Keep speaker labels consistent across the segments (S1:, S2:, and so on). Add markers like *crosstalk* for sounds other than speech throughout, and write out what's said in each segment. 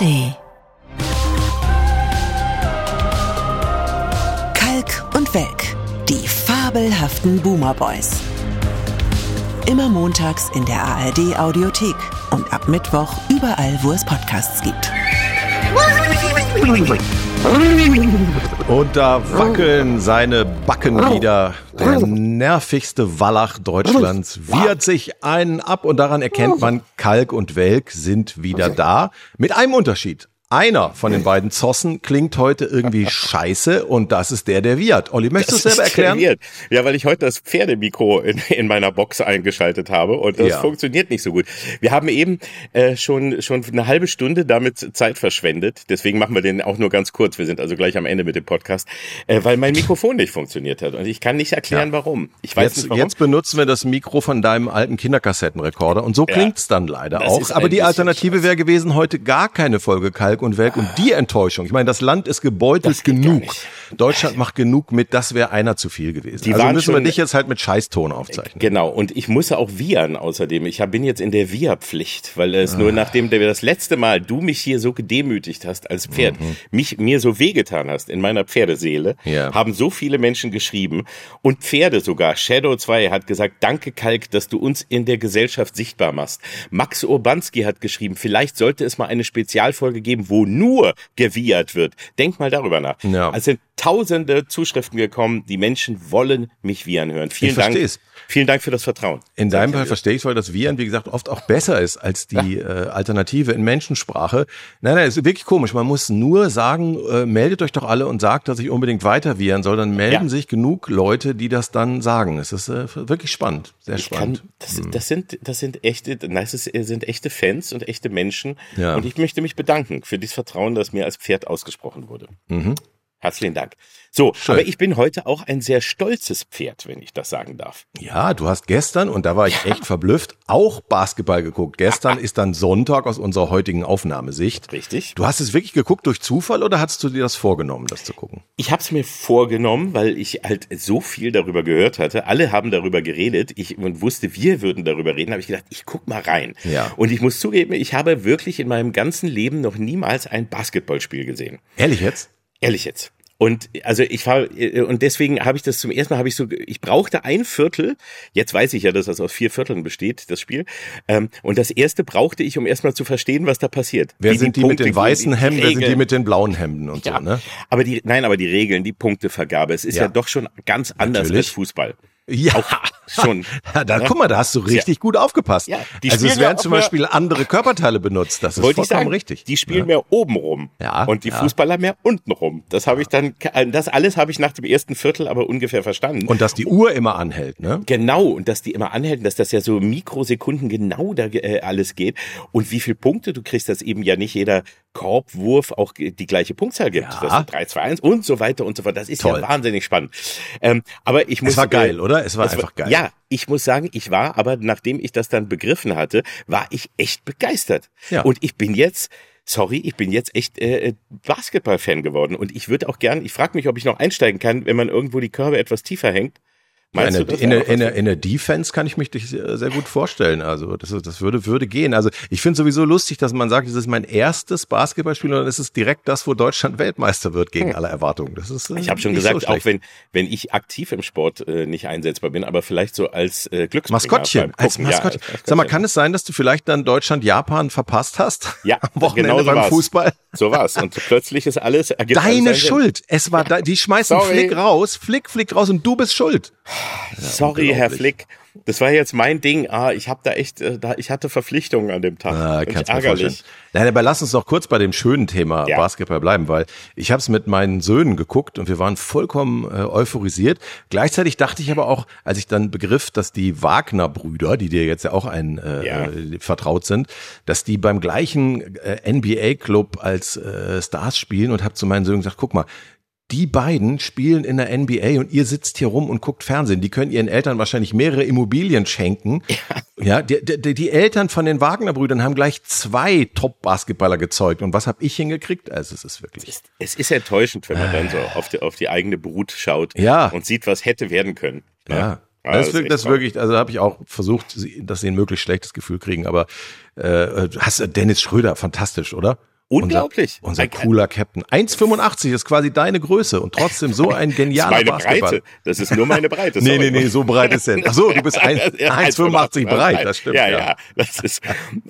S1: ARD. Kalk und Welk, die fabelhaften Boomer Boys. Immer montags in der ARD Audiothek und ab Mittwoch überall, wo es Podcasts gibt.
S2: Und da wackeln seine Backen wieder. Der nervigste Wallach Deutschlands wiehert sich einen ab und daran erkennt man, Kalk und Welk sind wieder da. Mit einem Unterschied. Einer von den beiden Zossen klingt heute irgendwie *laughs* scheiße und das ist der, der Wirt. Olli, möchtest du es selber erklären?
S3: Ja, weil ich heute das Pferdemikro in, in meiner Box eingeschaltet habe und das ja. funktioniert nicht so gut. Wir haben eben äh, schon, schon eine halbe Stunde damit Zeit verschwendet. Deswegen machen wir den auch nur ganz kurz. Wir sind also gleich am Ende mit dem Podcast, äh, weil mein Mikrofon nicht funktioniert hat. Und ich kann nicht erklären, ja. warum. Ich weiß
S2: jetzt,
S3: nicht warum.
S2: Jetzt benutzen wir das Mikro von deinem alten Kinderkassettenrekorder und so ja. klingt's dann leider das auch. Aber die Alternative wäre gewesen, heute gar keine Folge Kalk und Welk und die Enttäuschung. Ich meine, das Land ist gebeutelt genug. Deutschland macht genug mit, das wäre einer zu viel gewesen. Die also müssen wir dich jetzt halt mit Scheißton aufzeichnen.
S3: Genau, und ich muss auch wiehern außerdem. Ich bin jetzt in der Wehrpflicht, weil es ah. nur nachdem du das letzte Mal du mich hier so gedemütigt hast als Pferd, mhm. mich mir so wehgetan hast in meiner Pferdeseele, ja. haben so viele Menschen geschrieben und Pferde sogar. Shadow 2 hat gesagt, danke Kalk, dass du uns in der Gesellschaft sichtbar machst. Max Urbanski hat geschrieben, vielleicht sollte es mal eine Spezialfolge geben, wo nur gewiehert wird. Denk mal darüber nach. Ja. Also tausende Zuschriften gekommen. Die Menschen wollen mich wiehern hören. Vielen ich Dank. Versteh's. Vielen Dank für das Vertrauen.
S2: In deinem Fall verstehe ich, weil das Viren, wie gesagt, oft auch besser ist als die ja. äh, Alternative in Menschensprache. Nein, nein, ist wirklich komisch. Man muss nur sagen, äh, meldet euch doch alle und sagt, dass ich unbedingt weiter viren soll. Dann melden ja. sich genug Leute, die das dann sagen. Es ist äh, wirklich spannend, sehr ich spannend.
S3: Kann, das, hm. das, sind, das sind echte, das sind echte Fans und echte Menschen. Ja. Und ich möchte mich bedanken für dieses Vertrauen, das mir als Pferd ausgesprochen wurde. Mhm. Herzlichen Dank. So, Schön. aber ich bin heute auch ein sehr stolzes Pferd, wenn ich das sagen darf.
S2: Ja, du hast gestern, und da war ich echt verblüfft, auch Basketball geguckt. Gestern ist dann Sonntag aus unserer heutigen Aufnahmesicht.
S3: Richtig.
S2: Du hast es wirklich geguckt durch Zufall oder hast du dir das vorgenommen, das zu gucken?
S3: Ich habe es mir vorgenommen, weil ich halt so viel darüber gehört hatte. Alle haben darüber geredet. Ich und wusste, wir würden darüber reden. Habe ich gedacht, ich guck mal rein. Ja. Und ich muss zugeben, ich habe wirklich in meinem ganzen Leben noch niemals ein Basketballspiel gesehen.
S2: Ehrlich jetzt?
S3: Ehrlich jetzt. Und also ich war und deswegen habe ich das zum ersten Mal habe ich so ich brauchte ein Viertel. Jetzt weiß ich ja, dass das aus vier Vierteln besteht, das Spiel. Ähm, und das erste brauchte ich, um erstmal zu verstehen, was da passiert.
S2: Wer sind die, die mit den weißen Hemden, wer sind die mit den blauen Hemden und ja, so, ne?
S3: Aber die nein, aber die Regeln, die Punktevergabe, es ist ja, ja doch schon ganz anders Natürlich. als Fußball.
S2: Ja, auch schon. *laughs* Ja, da, ne? Guck mal, da hast du richtig ja. gut aufgepasst. Ja, die also es werden zum Beispiel andere Körperteile benutzt. Das ist vollkommen sagen, richtig.
S3: Die spielen ja. mehr oben rum ja, und die Fußballer mehr unten rum. Das habe ich dann, das alles habe ich nach dem ersten Viertel aber ungefähr verstanden.
S2: Und dass die Uhr immer anhält, ne?
S3: Genau und dass die immer anhält, dass das ja so Mikrosekunden genau da äh, alles geht und wie viel Punkte du kriegst, dass eben ja nicht jeder Korbwurf auch die gleiche Punktzahl gibt. Ja. Das sind 3, 2, 1 und so weiter und so fort. Das ist Toll. ja wahnsinnig spannend. Ähm, aber ich muss.
S2: Es war geil, äh, oder? Es war einfach war, geil.
S3: Ja, ich muss sagen, ich war, aber nachdem ich das dann begriffen hatte, war ich echt begeistert. Ja. Und ich bin jetzt, sorry, ich bin jetzt echt äh, Basketball-Fan geworden. Und ich würde auch gern, ich frage mich, ob ich noch einsteigen kann, wenn man irgendwo die Körbe etwas tiefer hängt.
S2: Meinst in, der, in, der, in, der, in der Defense kann ich mich sehr gut vorstellen. Also das, das würde, würde gehen. Also ich finde sowieso lustig, dass man sagt, das ist mein erstes Basketballspiel und dann ist es direkt das, wo Deutschland Weltmeister wird gegen hm. alle Erwartungen. Das ist,
S3: äh, ich habe schon gesagt, so auch wenn, wenn ich aktiv im Sport äh, nicht einsetzbar bin, aber vielleicht so als äh, Glücksbringer.
S2: Maskottchen, als Maskottchen. Ja, als Sag mal, kann es sein, dass du vielleicht dann Deutschland-Japan verpasst hast?
S3: Ja, *laughs*
S2: am Wochenende genau so beim war's. Fußball.
S3: So war's. Und plötzlich ist alles.
S2: Deine Schuld. Es war, da, die schmeißen Sorry. Flick raus, Flick, Flick raus und du bist schuld.
S3: Sorry, Herr Flick. Das war jetzt mein Ding. Ah, ich habe da echt, äh, da, ich hatte Verpflichtungen an dem Tag. Ah,
S2: kannst ärgerlich. Nein, aber lass uns noch kurz bei dem schönen Thema ja. Basketball bleiben, weil ich habe es mit meinen Söhnen geguckt und wir waren vollkommen äh, euphorisiert. Gleichzeitig dachte ich aber auch, als ich dann begriff, dass die Wagner-Brüder, die dir jetzt ja auch ein äh, ja. Äh, vertraut sind, dass die beim gleichen äh, NBA-Club als äh, Stars spielen und habe zu meinen Söhnen gesagt, guck mal, die beiden spielen in der NBA und ihr sitzt hier rum und guckt Fernsehen. Die können ihren Eltern wahrscheinlich mehrere Immobilien schenken. Ja, ja die, die, die Eltern von den Wagner-Brüdern haben gleich zwei Top-Basketballer gezeugt. Und was habe ich hingekriegt? Also es ist wirklich.
S3: Es, es ist enttäuschend, wenn man dann so auf die, auf die eigene Brut schaut ja. und sieht, was hätte werden können.
S2: Ja. ja. Ja, das, das, ist, das wirklich, also da habe ich auch versucht, dass sie ein möglichst schlechtes Gefühl kriegen, aber äh, hast Dennis Schröder, fantastisch, oder?
S3: Unglaublich.
S2: Unser, unser cooler Captain. 1,85 ist quasi deine Größe und trotzdem so ein genialer das ist meine
S3: Breite. Das ist nur meine Breite.
S2: nee, nee, nee, so breit ist er. Ach so, du bist *laughs* 1,85 breit, das stimmt.
S3: Ja, ja, ja, das ist,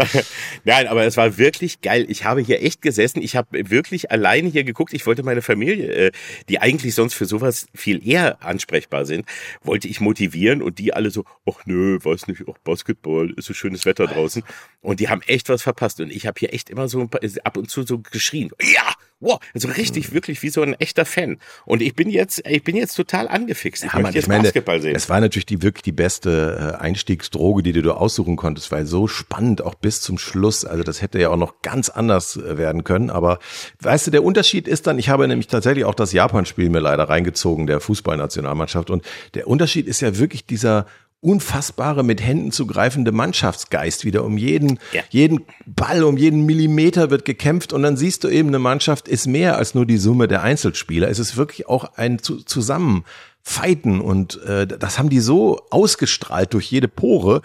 S3: *laughs* nein, aber es war wirklich geil. Ich habe hier echt gesessen. Ich habe wirklich alleine hier geguckt. Ich wollte meine Familie, äh, die eigentlich sonst für sowas viel eher ansprechbar sind, wollte ich motivieren und die alle so, ach nö, weiß nicht, ach Basketball, ist so schönes Wetter draußen. Und die haben echt was verpasst. Und ich habe hier echt immer so ein paar, ab und zu so geschrien. Ja, wow, also richtig, wirklich wie so ein echter Fan. Und ich bin jetzt, ich bin jetzt total angefixt. Ich ja, möchte jetzt meine, Basketball sehen.
S2: Es war natürlich die wirklich die beste äh, Einstiegsdroge, die du aussuchen konntest, weil so spannend auch bis zum Schluss. Also das hätte ja auch noch ganz anders äh, werden können. Aber weißt du, der Unterschied ist dann, ich habe nämlich tatsächlich auch das Japan-Spiel mir leider reingezogen, der Fußballnationalmannschaft. Und der Unterschied ist ja wirklich dieser unfassbare mit Händen zu greifende Mannschaftsgeist wieder. Um jeden, ja. jeden Ball, um jeden Millimeter wird gekämpft und dann siehst du eben, eine Mannschaft ist mehr als nur die Summe der Einzelspieler. Es ist wirklich auch ein Zusammenfighten und äh, das haben die so ausgestrahlt durch jede Pore,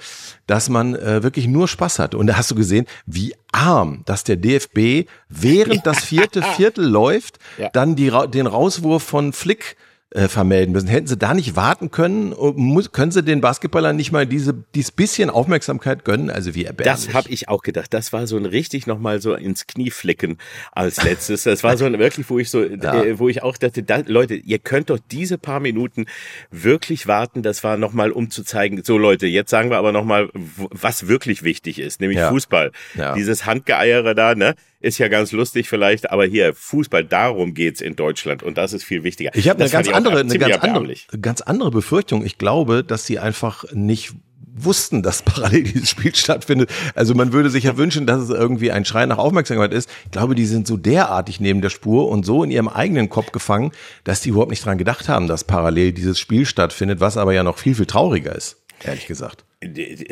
S2: dass man äh, wirklich nur Spaß hat. Und da hast du gesehen, wie arm, dass der DFB während das vierte *laughs* Viertel läuft, ja. dann die, den Rauswurf von Flick äh, vermelden müssen. Hätten sie da nicht warten können? Muss, können sie den Basketballern nicht mal diese dieses bisschen Aufmerksamkeit gönnen? Also wie erbärmlich.
S3: Das habe ich auch gedacht. Das war so ein richtig nochmal so ins Knie flicken als letztes. Das war so ein wirklich, wo ich so, *laughs* ja. äh, wo ich auch dachte, da, Leute, ihr könnt doch diese paar Minuten wirklich warten. Das war nochmal, um zu zeigen, so Leute, jetzt sagen wir aber nochmal, was wirklich wichtig ist, nämlich ja. Fußball. Ja. Dieses Handgeeiere da, ne? Ist ja ganz lustig vielleicht, aber hier Fußball, darum geht's in Deutschland und das ist viel wichtiger.
S2: Ich habe eine ganz andere, eine ganz andere, ganz andere Befürchtung. Ich glaube, dass sie einfach nicht wussten, dass parallel dieses Spiel stattfindet. Also man würde sich ja wünschen, dass es irgendwie ein Schrei nach Aufmerksamkeit ist. Ich glaube, die sind so derartig neben der Spur und so in ihrem eigenen Kopf gefangen, dass die überhaupt nicht dran gedacht haben, dass parallel dieses Spiel stattfindet, was aber ja noch viel, viel trauriger ist, ehrlich gesagt.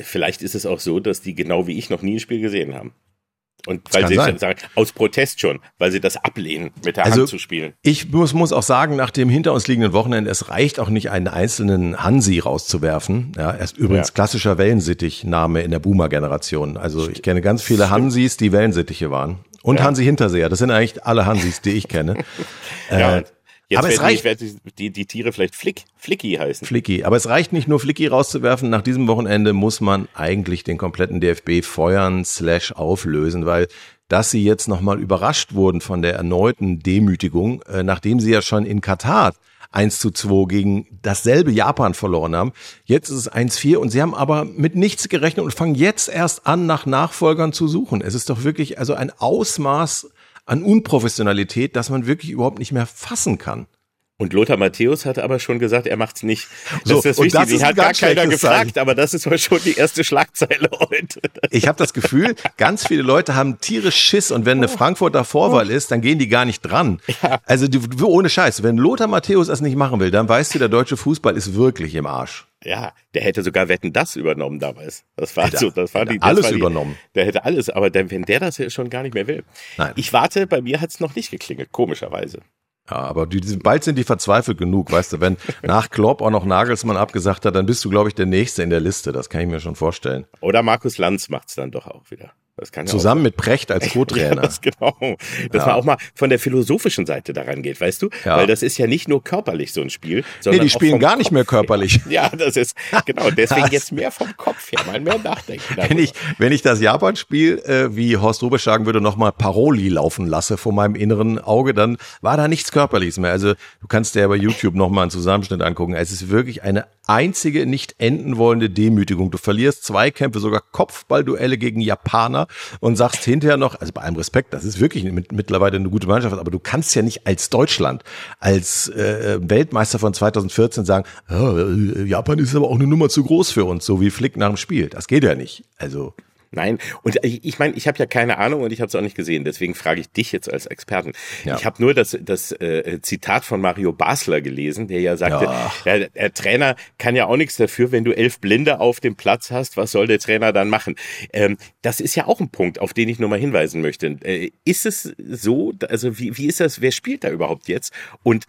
S3: Vielleicht ist es auch so, dass die genau wie ich noch nie ein Spiel gesehen haben. Und weil sie sein. sagen, aus Protest schon, weil sie das ablehnen, mit der also, Hand zu spielen.
S2: Ich muss, muss auch sagen, nach dem hinter uns liegenden Wochenende, es reicht auch nicht, einen einzelnen Hansi rauszuwerfen. Ja, er ist übrigens ja. klassischer Wellensittich-Name in der Boomer-Generation. Also ich kenne ganz viele Hansis, die Wellensittiche waren. Und ja. Hansi Hinterseher, das sind eigentlich alle Hansis, die ich kenne. *laughs*
S3: ja, äh, Jetzt aber es reicht, die, die, die, Tiere vielleicht Flick, Flicky heißen.
S2: Flicky. Aber es reicht nicht nur Flicky rauszuwerfen. Nach diesem Wochenende muss man eigentlich den kompletten DFB feuern slash auflösen, weil dass sie jetzt nochmal überrascht wurden von der erneuten Demütigung, äh, nachdem sie ja schon in Katar 1 zu 2 gegen dasselbe Japan verloren haben. Jetzt ist es 1-4 und sie haben aber mit nichts gerechnet und fangen jetzt erst an, nach Nachfolgern zu suchen. Es ist doch wirklich also ein Ausmaß an Unprofessionalität, dass man wirklich überhaupt nicht mehr fassen kann.
S3: Und Lothar Matthäus hat aber schon gesagt, er macht's nicht. Das so, ist das Wichtige. Die hat gar keiner gefragt, Zeichen. aber das ist mal schon die erste Schlagzeile heute.
S2: Ich habe das Gefühl, ganz viele Leute haben tierisch Schiss und wenn eine Frankfurter Vorwahl ist, dann gehen die gar nicht dran. Ja. Also ohne Scheiß, wenn Lothar Matthäus das nicht machen will, dann weißt du, der deutsche Fußball ist wirklich im Arsch.
S3: Ja, der hätte sogar Wetten das übernommen damals. Das war
S2: hätte,
S3: so, das war
S2: die
S3: das
S2: alles
S3: war die,
S2: übernommen.
S3: Der hätte alles, aber der, wenn der das schon gar nicht mehr will. Nein. Ich warte, bei mir hat's noch nicht geklingelt, komischerweise.
S2: Ja, aber die, die, bald sind die verzweifelt genug, weißt du, wenn *laughs* nach Klopp auch noch Nagelsmann abgesagt hat, dann bist du, glaube ich, der Nächste in der Liste. Das kann ich mir schon vorstellen.
S3: Oder Markus Lanz macht's dann doch auch wieder.
S2: Das kann Zusammen ja mit Precht als *laughs* Co-Trainer. ja,
S3: das genau. Dass ja. man auch mal von der philosophischen Seite daran geht, weißt du? Ja. Weil das ist ja nicht nur körperlich so ein Spiel,
S2: sondern Nee, die spielen gar nicht mehr körperlich.
S3: Her. *laughs* Ja, das ist genau, deswegen jetzt mehr vom Kopf her, mal mehr nachdenken.
S2: Wenn ich, wenn ich das Japan-Spiel, äh, wie Horst Rubisch sagen würde, nochmal Paroli laufen lasse vor meinem inneren Auge, dann war da nichts Körperliches mehr. Also du kannst dir bei YouTube nochmal einen Zusammenschnitt angucken. Es ist wirklich eine einzige nicht enden wollende Demütigung. Du verlierst Zweikämpfe, sogar Kopfballduelle gegen Japaner und sagst hinterher noch, also bei allem Respekt, das ist wirklich mit, mittlerweile eine gute Mannschaft, aber du kannst ja nicht als Deutschland, als äh, Weltmeister von 2014 sagen, oh, Japan ist aber auch eine Nummer zu groß für uns, so wie Flick nach dem Spiel. Das geht ja nicht. Also
S3: Nein, und ich, ich meine, ich habe ja keine Ahnung und ich habe es auch nicht gesehen, deswegen frage ich dich jetzt als Experten. Ja. Ich habe nur das, das äh, Zitat von Mario Basler gelesen, der ja sagte, ja. Ja, der Trainer kann ja auch nichts dafür, wenn du elf Blinde auf dem Platz hast, was soll der Trainer dann machen? Ähm, das ist ja auch ein Punkt, auf den ich nur mal hinweisen möchte. Äh, ist es so, also wie, wie ist das, wer spielt da überhaupt jetzt? Und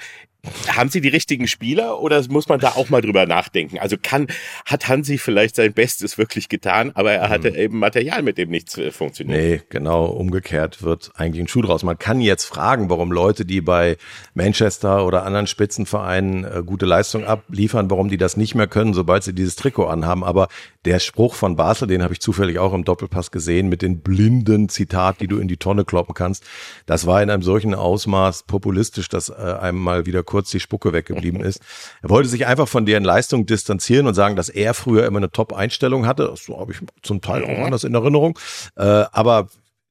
S3: haben sie die richtigen Spieler oder muss man da auch mal drüber nachdenken? Also kann, hat Hansi vielleicht sein Bestes wirklich getan, aber er hatte hm. eben Material, mit dem nichts äh, funktioniert.
S2: Nee, genau, umgekehrt wird eigentlich ein Schuh draus. Man kann jetzt fragen, warum Leute, die bei Manchester oder anderen Spitzenvereinen äh, gute Leistung abliefern, warum die das nicht mehr können, sobald sie dieses Trikot anhaben. Aber der Spruch von Basel, den habe ich zufällig auch im Doppelpass gesehen, mit den blinden Zitat, die du in die Tonne kloppen kannst, das war in einem solchen Ausmaß populistisch, dass äh, einem mal wieder kurz die Spucke weggeblieben ist. Er wollte sich einfach von deren Leistung distanzieren und sagen, dass er früher immer eine Top-Einstellung hatte. So habe ich zum Teil auch anders in Erinnerung. Äh, aber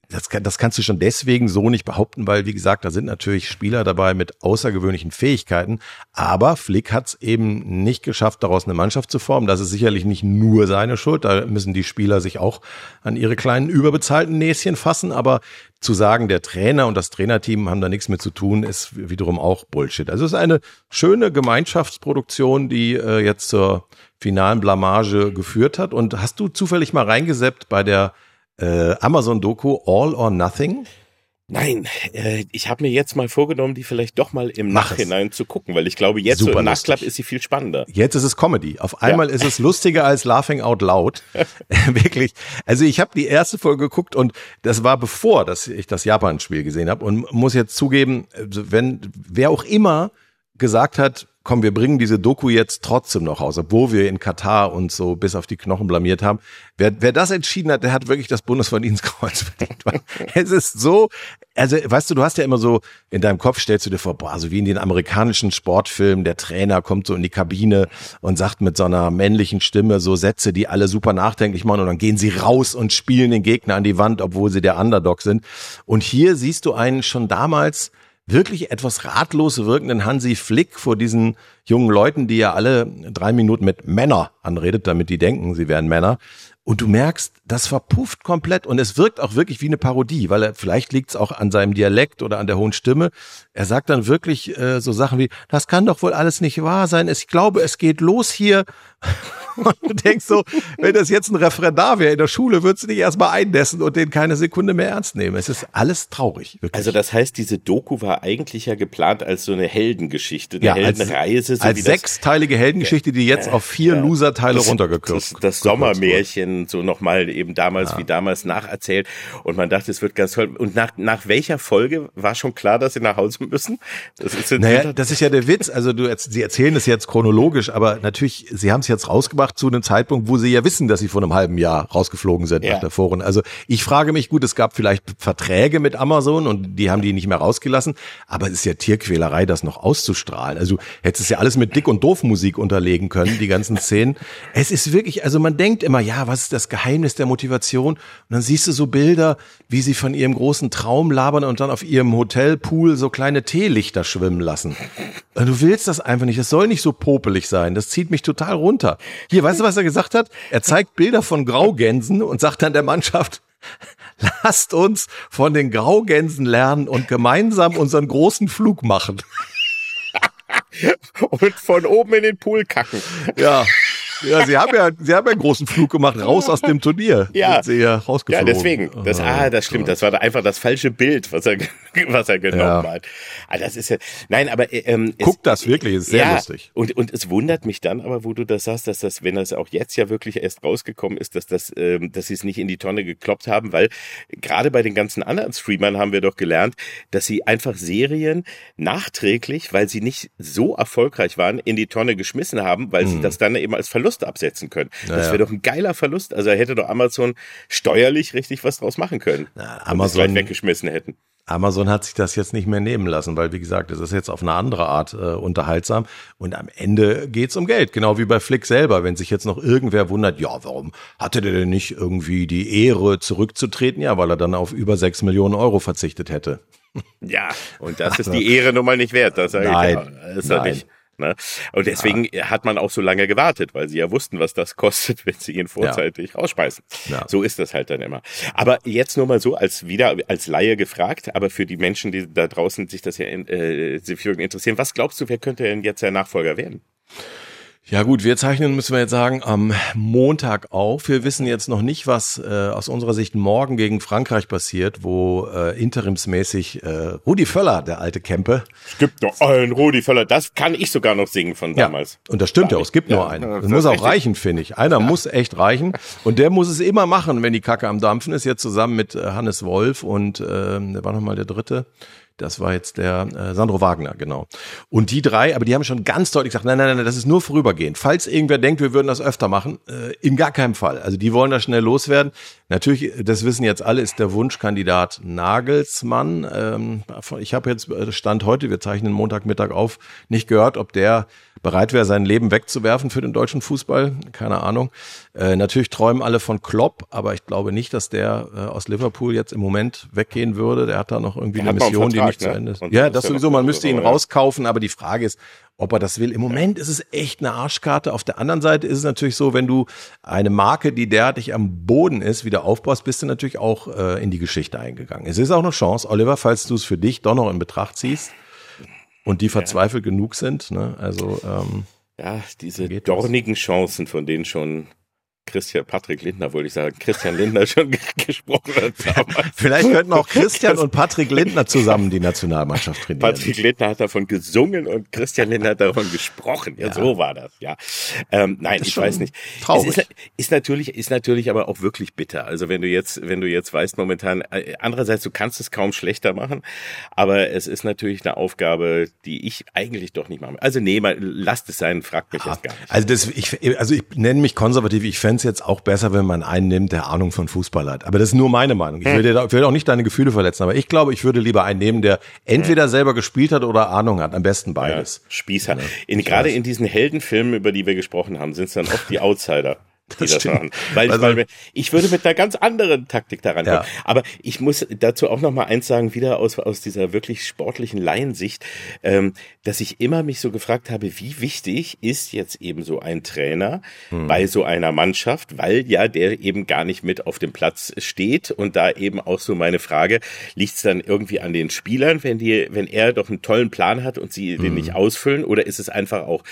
S2: das, kann, das kannst du schon deswegen so nicht behaupten, weil, wie gesagt, da sind natürlich Spieler dabei mit außergewöhnlichen Fähigkeiten. Aber Flick hat es eben nicht geschafft, daraus eine Mannschaft zu formen. Das ist sicherlich nicht nur seine Schuld. Da müssen die Spieler sich auch an ihre kleinen überbezahlten Näschen fassen. Aber zu sagen, der Trainer und das Trainerteam haben da nichts mit zu tun, ist wiederum auch Bullshit. Also es ist eine schöne Gemeinschaftsproduktion, die äh, jetzt zur finalen Blamage geführt hat. Und hast du zufällig mal reingeseppt bei der äh, Amazon-Doku All or Nothing?
S3: Nein, äh, ich habe mir jetzt mal vorgenommen, die vielleicht doch mal im Mach Nachhinein es. zu gucken, weil ich glaube, jetzt Super so im Nachklapp ist sie viel spannender.
S2: Jetzt ist es Comedy. Auf einmal ja. ist es lustiger als Laughing Out Loud. *laughs* *laughs* Wirklich. Also ich habe die erste Folge geguckt und das war bevor dass ich das Japan-Spiel gesehen habe und muss jetzt zugeben, wenn wer auch immer gesagt hat, komm, wir bringen diese Doku jetzt trotzdem noch aus, obwohl wir in Katar uns so bis auf die Knochen blamiert haben. Wer, wer das entschieden hat, der hat wirklich das Bundesverdienstkreuz *laughs* verdient. es ist so, also weißt du, du hast ja immer so, in deinem Kopf stellst du dir vor, boah, so wie in den amerikanischen Sportfilmen, der Trainer kommt so in die Kabine und sagt mit so einer männlichen Stimme so Sätze, die alle super nachdenklich machen und dann gehen sie raus und spielen den Gegner an die Wand, obwohl sie der Underdog sind. Und hier siehst du einen schon damals wirklich etwas ratlos wirkenden Hansi Flick vor diesen jungen Leuten, die ja alle drei Minuten mit Männer anredet, damit die denken, sie wären Männer. Und du merkst, das verpufft komplett und es wirkt auch wirklich wie eine Parodie, weil er vielleicht liegt es auch an seinem Dialekt oder an der hohen Stimme. Er sagt dann wirklich äh, so Sachen wie: Das kann doch wohl alles nicht wahr sein. Ich glaube, es geht los hier. *laughs* Und du denkst so, wenn das jetzt ein Referendar wäre in der Schule, würdest du dich erstmal einnässen und den keine Sekunde mehr ernst nehmen. Es ist alles traurig.
S3: Wirklich. Also das heißt, diese Doku war eigentlich ja geplant als so eine Heldengeschichte, eine ja, Heldenreise.
S2: So als sechsteilige Heldengeschichte, die jetzt auf vier ja, Loser-Teile runtergekürzt.
S3: Das, das Sommermärchen so nochmal eben damals ja. wie damals nacherzählt. Und man dachte, es wird ganz toll. Und nach, nach welcher Folge war schon klar, dass sie nach Hause müssen?
S2: Das ist naja, das ist ja der Witz. Also du, sie erzählen es jetzt chronologisch, aber natürlich, sie haben es jetzt rausgebracht zu einem Zeitpunkt, wo sie ja wissen, dass sie vor einem halben Jahr rausgeflogen sind ja. nach der Foren. Also ich frage mich, gut, es gab vielleicht Verträge mit Amazon und die haben die nicht mehr rausgelassen, aber es ist ja Tierquälerei, das noch auszustrahlen. Also hättest es ja alles mit Dick und Doof Musik unterlegen können, die ganzen Szenen. Es ist wirklich, also man denkt immer, ja, was ist das Geheimnis der Motivation? Und dann siehst du so Bilder, wie sie von ihrem großen Traum labern und dann auf ihrem Hotelpool so kleine Teelichter schwimmen lassen. Du willst das einfach nicht. Das soll nicht so popelig sein. Das zieht mich total runter. Hier, weißt du, was er gesagt hat? Er zeigt Bilder von Graugänsen und sagt dann der Mannschaft, *laughs* lasst uns von den Graugänsen lernen und gemeinsam unseren großen Flug machen. *laughs*
S3: und von oben in den Pool kacken.
S2: Ja. Ja, sie haben ja, sie haben ja einen großen Flug gemacht, raus aus dem Turnier. *laughs*
S3: Ja. Sind sie ja rausgeflogen. Ja, deswegen. Das, ah, das stimmt. Das war einfach das falsche Bild, was er, *laughs* was er genommen ja. hat. Ah, das ist ja, nein, aber, ähm,
S2: Guck es, das wirklich, ist sehr ja, lustig.
S3: Und, und es wundert mich dann aber, wo du das sagst, dass das, wenn das auch jetzt ja wirklich erst rausgekommen ist, dass das, ähm, dass sie es nicht in die Tonne gekloppt haben, weil gerade bei den ganzen anderen Streamern haben wir doch gelernt, dass sie einfach Serien nachträglich, weil sie nicht so erfolgreich waren, in die Tonne geschmissen haben, weil mhm. sie das dann eben als Verlust Verlust absetzen können. Naja. Das wäre doch ein geiler Verlust. Also hätte doch Amazon steuerlich richtig was draus machen können.
S2: Na, Amazon weggeschmissen hätten. Amazon hat sich das jetzt nicht mehr nehmen lassen, weil wie gesagt, es ist jetzt auf eine andere Art äh, unterhaltsam und am Ende geht's um Geld, genau wie bei Flick selber. Wenn sich jetzt noch irgendwer wundert, ja, warum hatte der denn nicht irgendwie die Ehre zurückzutreten? Ja, weil er dann auf über sechs Millionen Euro verzichtet hätte.
S3: Ja, und das *laughs* ist die Ehre nun mal nicht wert. Das sage
S2: nein,
S3: ich ist nein. Nicht. Ne? Und deswegen ja. hat man auch so lange gewartet, weil sie ja wussten, was das *laughs* kostet, wenn sie ihn vorzeitig ja. rausspeisen. Ja. So ist das halt dann immer. Aber jetzt nur mal so als wieder als Laie gefragt, aber für die Menschen, die da draußen sich das ja äh, interessieren, was glaubst du, wer könnte denn jetzt der Nachfolger werden?
S2: Ja gut, wir zeichnen, müssen wir jetzt sagen, am Montag auf. Wir wissen jetzt noch nicht, was äh, aus unserer Sicht morgen gegen Frankreich passiert, wo äh, interimsmäßig äh, Rudi Völler, der alte Kempe.
S3: Es gibt nur einen Rudi Völler, das kann ich sogar noch singen von damals.
S2: Ja, und das stimmt ja, auch, es gibt ja, nur einen. Das, das muss auch reichen, finde ich. Einer ja. muss echt reichen und der muss es immer machen, wenn die Kacke am Dampfen ist, jetzt zusammen mit äh, Hannes Wolf und äh, der war nochmal der dritte. Das war jetzt der äh, Sandro Wagner, genau. Und die drei, aber die haben schon ganz deutlich gesagt, nein, nein, nein, das ist nur vorübergehend. Falls irgendwer denkt, wir würden das öfter machen, äh, in gar keinem Fall. Also die wollen da schnell loswerden. Natürlich, das wissen jetzt alle, ist der Wunschkandidat Nagelsmann. Ähm, ich habe jetzt äh, Stand heute, wir zeichnen Montagmittag auf, nicht gehört, ob der bereit wäre, sein Leben wegzuwerfen für den deutschen Fußball. Keine Ahnung. Äh, natürlich träumen alle von Klopp, aber ich glaube nicht, dass der äh, aus Liverpool jetzt im Moment weggehen würde. Der hat da noch irgendwie der eine Mission, Vertrag, die nicht ne? zu Ende ist. Und ja, das sowieso, man müsste ihn rauskaufen, aber die Frage ist, ob er das will. Im Moment ist es echt eine Arschkarte. Auf der anderen Seite ist es natürlich so, wenn du eine Marke, die derartig am Boden ist, wieder aufbaust, bist du natürlich auch äh, in die Geschichte eingegangen. Es ist auch eine Chance, Oliver, falls du es für dich doch noch in Betracht ziehst und die verzweifelt ja. genug sind. Ne? Also ähm,
S3: ja, diese dornigen Chancen, von denen schon Christian, Patrick Lindner, wollte ich sagen, Christian Lindner schon *laughs* gesprochen hat
S2: damals. *laughs* Vielleicht könnten auch Christian und Patrick Lindner zusammen die Nationalmannschaft trainieren.
S3: Patrick Lindner hat davon gesungen und Christian Lindner hat davon gesprochen. Ja, ja. so war das, ja. Ähm, nein, ich weiß nicht.
S2: Traurig.
S3: Es ist, ist, natürlich, ist natürlich aber auch wirklich bitter. Also wenn du jetzt, wenn du jetzt weißt momentan, äh, andererseits, du kannst es kaum schlechter machen, aber es ist natürlich eine Aufgabe, die ich eigentlich doch nicht mache. Also nee, mal, lasst es sein, fragt mich ja. jetzt gar nicht.
S2: Also das, ich, also ich nenne mich konservativ, ich fände fände es jetzt auch besser, wenn man einen nimmt, der Ahnung von Fußball hat. Aber das ist nur meine Meinung. Ich will, dir, ich will auch nicht deine Gefühle verletzen, aber ich glaube, ich würde lieber einen nehmen, der entweder selber gespielt hat oder Ahnung hat. Am besten beides.
S3: Ja, Spießer. In, gerade in diesen Heldenfilmen, über die wir gesprochen haben, sind es dann oft die Outsider die das, das machen. Weil, also, weil ich würde mit einer ganz anderen Taktik daran kommen. Ja. Aber ich muss dazu auch noch mal eins sagen, wieder aus, aus dieser wirklich sportlichen Laiensicht, ähm, dass ich immer mich so gefragt habe, wie wichtig ist jetzt eben so ein Trainer hm. bei so einer Mannschaft, weil ja der eben gar nicht mit auf dem Platz steht und da eben auch so meine Frage, liegt es dann irgendwie an den Spielern, wenn die, wenn er doch einen tollen Plan hat und sie hm. den nicht ausfüllen oder ist es einfach auch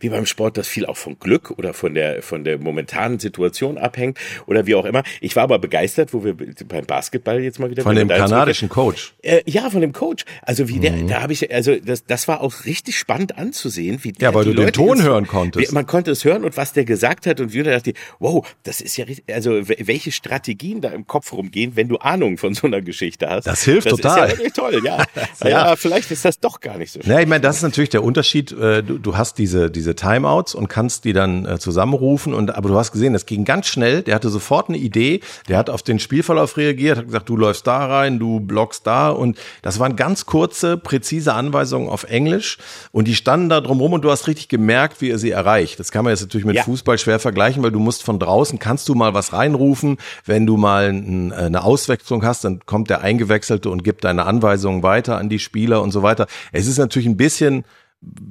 S3: wie beim Sport, das viel auch von Glück oder von der, von der momentanen momentanen Situation abhängt oder wie auch immer. Ich war aber begeistert, wo wir beim Basketball jetzt mal wieder
S2: von dem kanadischen Coach.
S3: Äh, ja, von dem Coach. Also wie der, mhm. da habe ich, also das, das war auch richtig spannend anzusehen, wie
S2: der, ja, weil du Leute den Ton hören konntest.
S3: Man konnte es hören und was der gesagt hat und wieder dachte, wow, das ist ja richtig, also welche Strategien da im Kopf rumgehen, wenn du Ahnung von so einer Geschichte hast.
S2: Das hilft
S3: das
S2: total.
S3: Das ist ja wirklich toll, ja. *laughs* ja. ja. vielleicht ist das doch gar nicht so.
S2: Schlimm. Ja, ich meine, das ist natürlich der Unterschied. Äh, du, du hast diese diese Timeouts und kannst die dann äh, zusammenrufen und aber du hast gesehen, das ging ganz schnell. Der hatte sofort eine Idee. Der hat auf den Spielverlauf reagiert, hat gesagt, du läufst da rein, du blockst da. Und das waren ganz kurze, präzise Anweisungen auf Englisch. Und die standen da drumherum und du hast richtig gemerkt, wie er sie erreicht. Das kann man jetzt natürlich mit ja. Fußball schwer vergleichen, weil du musst von draußen, kannst du mal was reinrufen. Wenn du mal eine Auswechslung hast, dann kommt der Eingewechselte und gibt deine Anweisungen weiter an die Spieler und so weiter. Es ist natürlich ein bisschen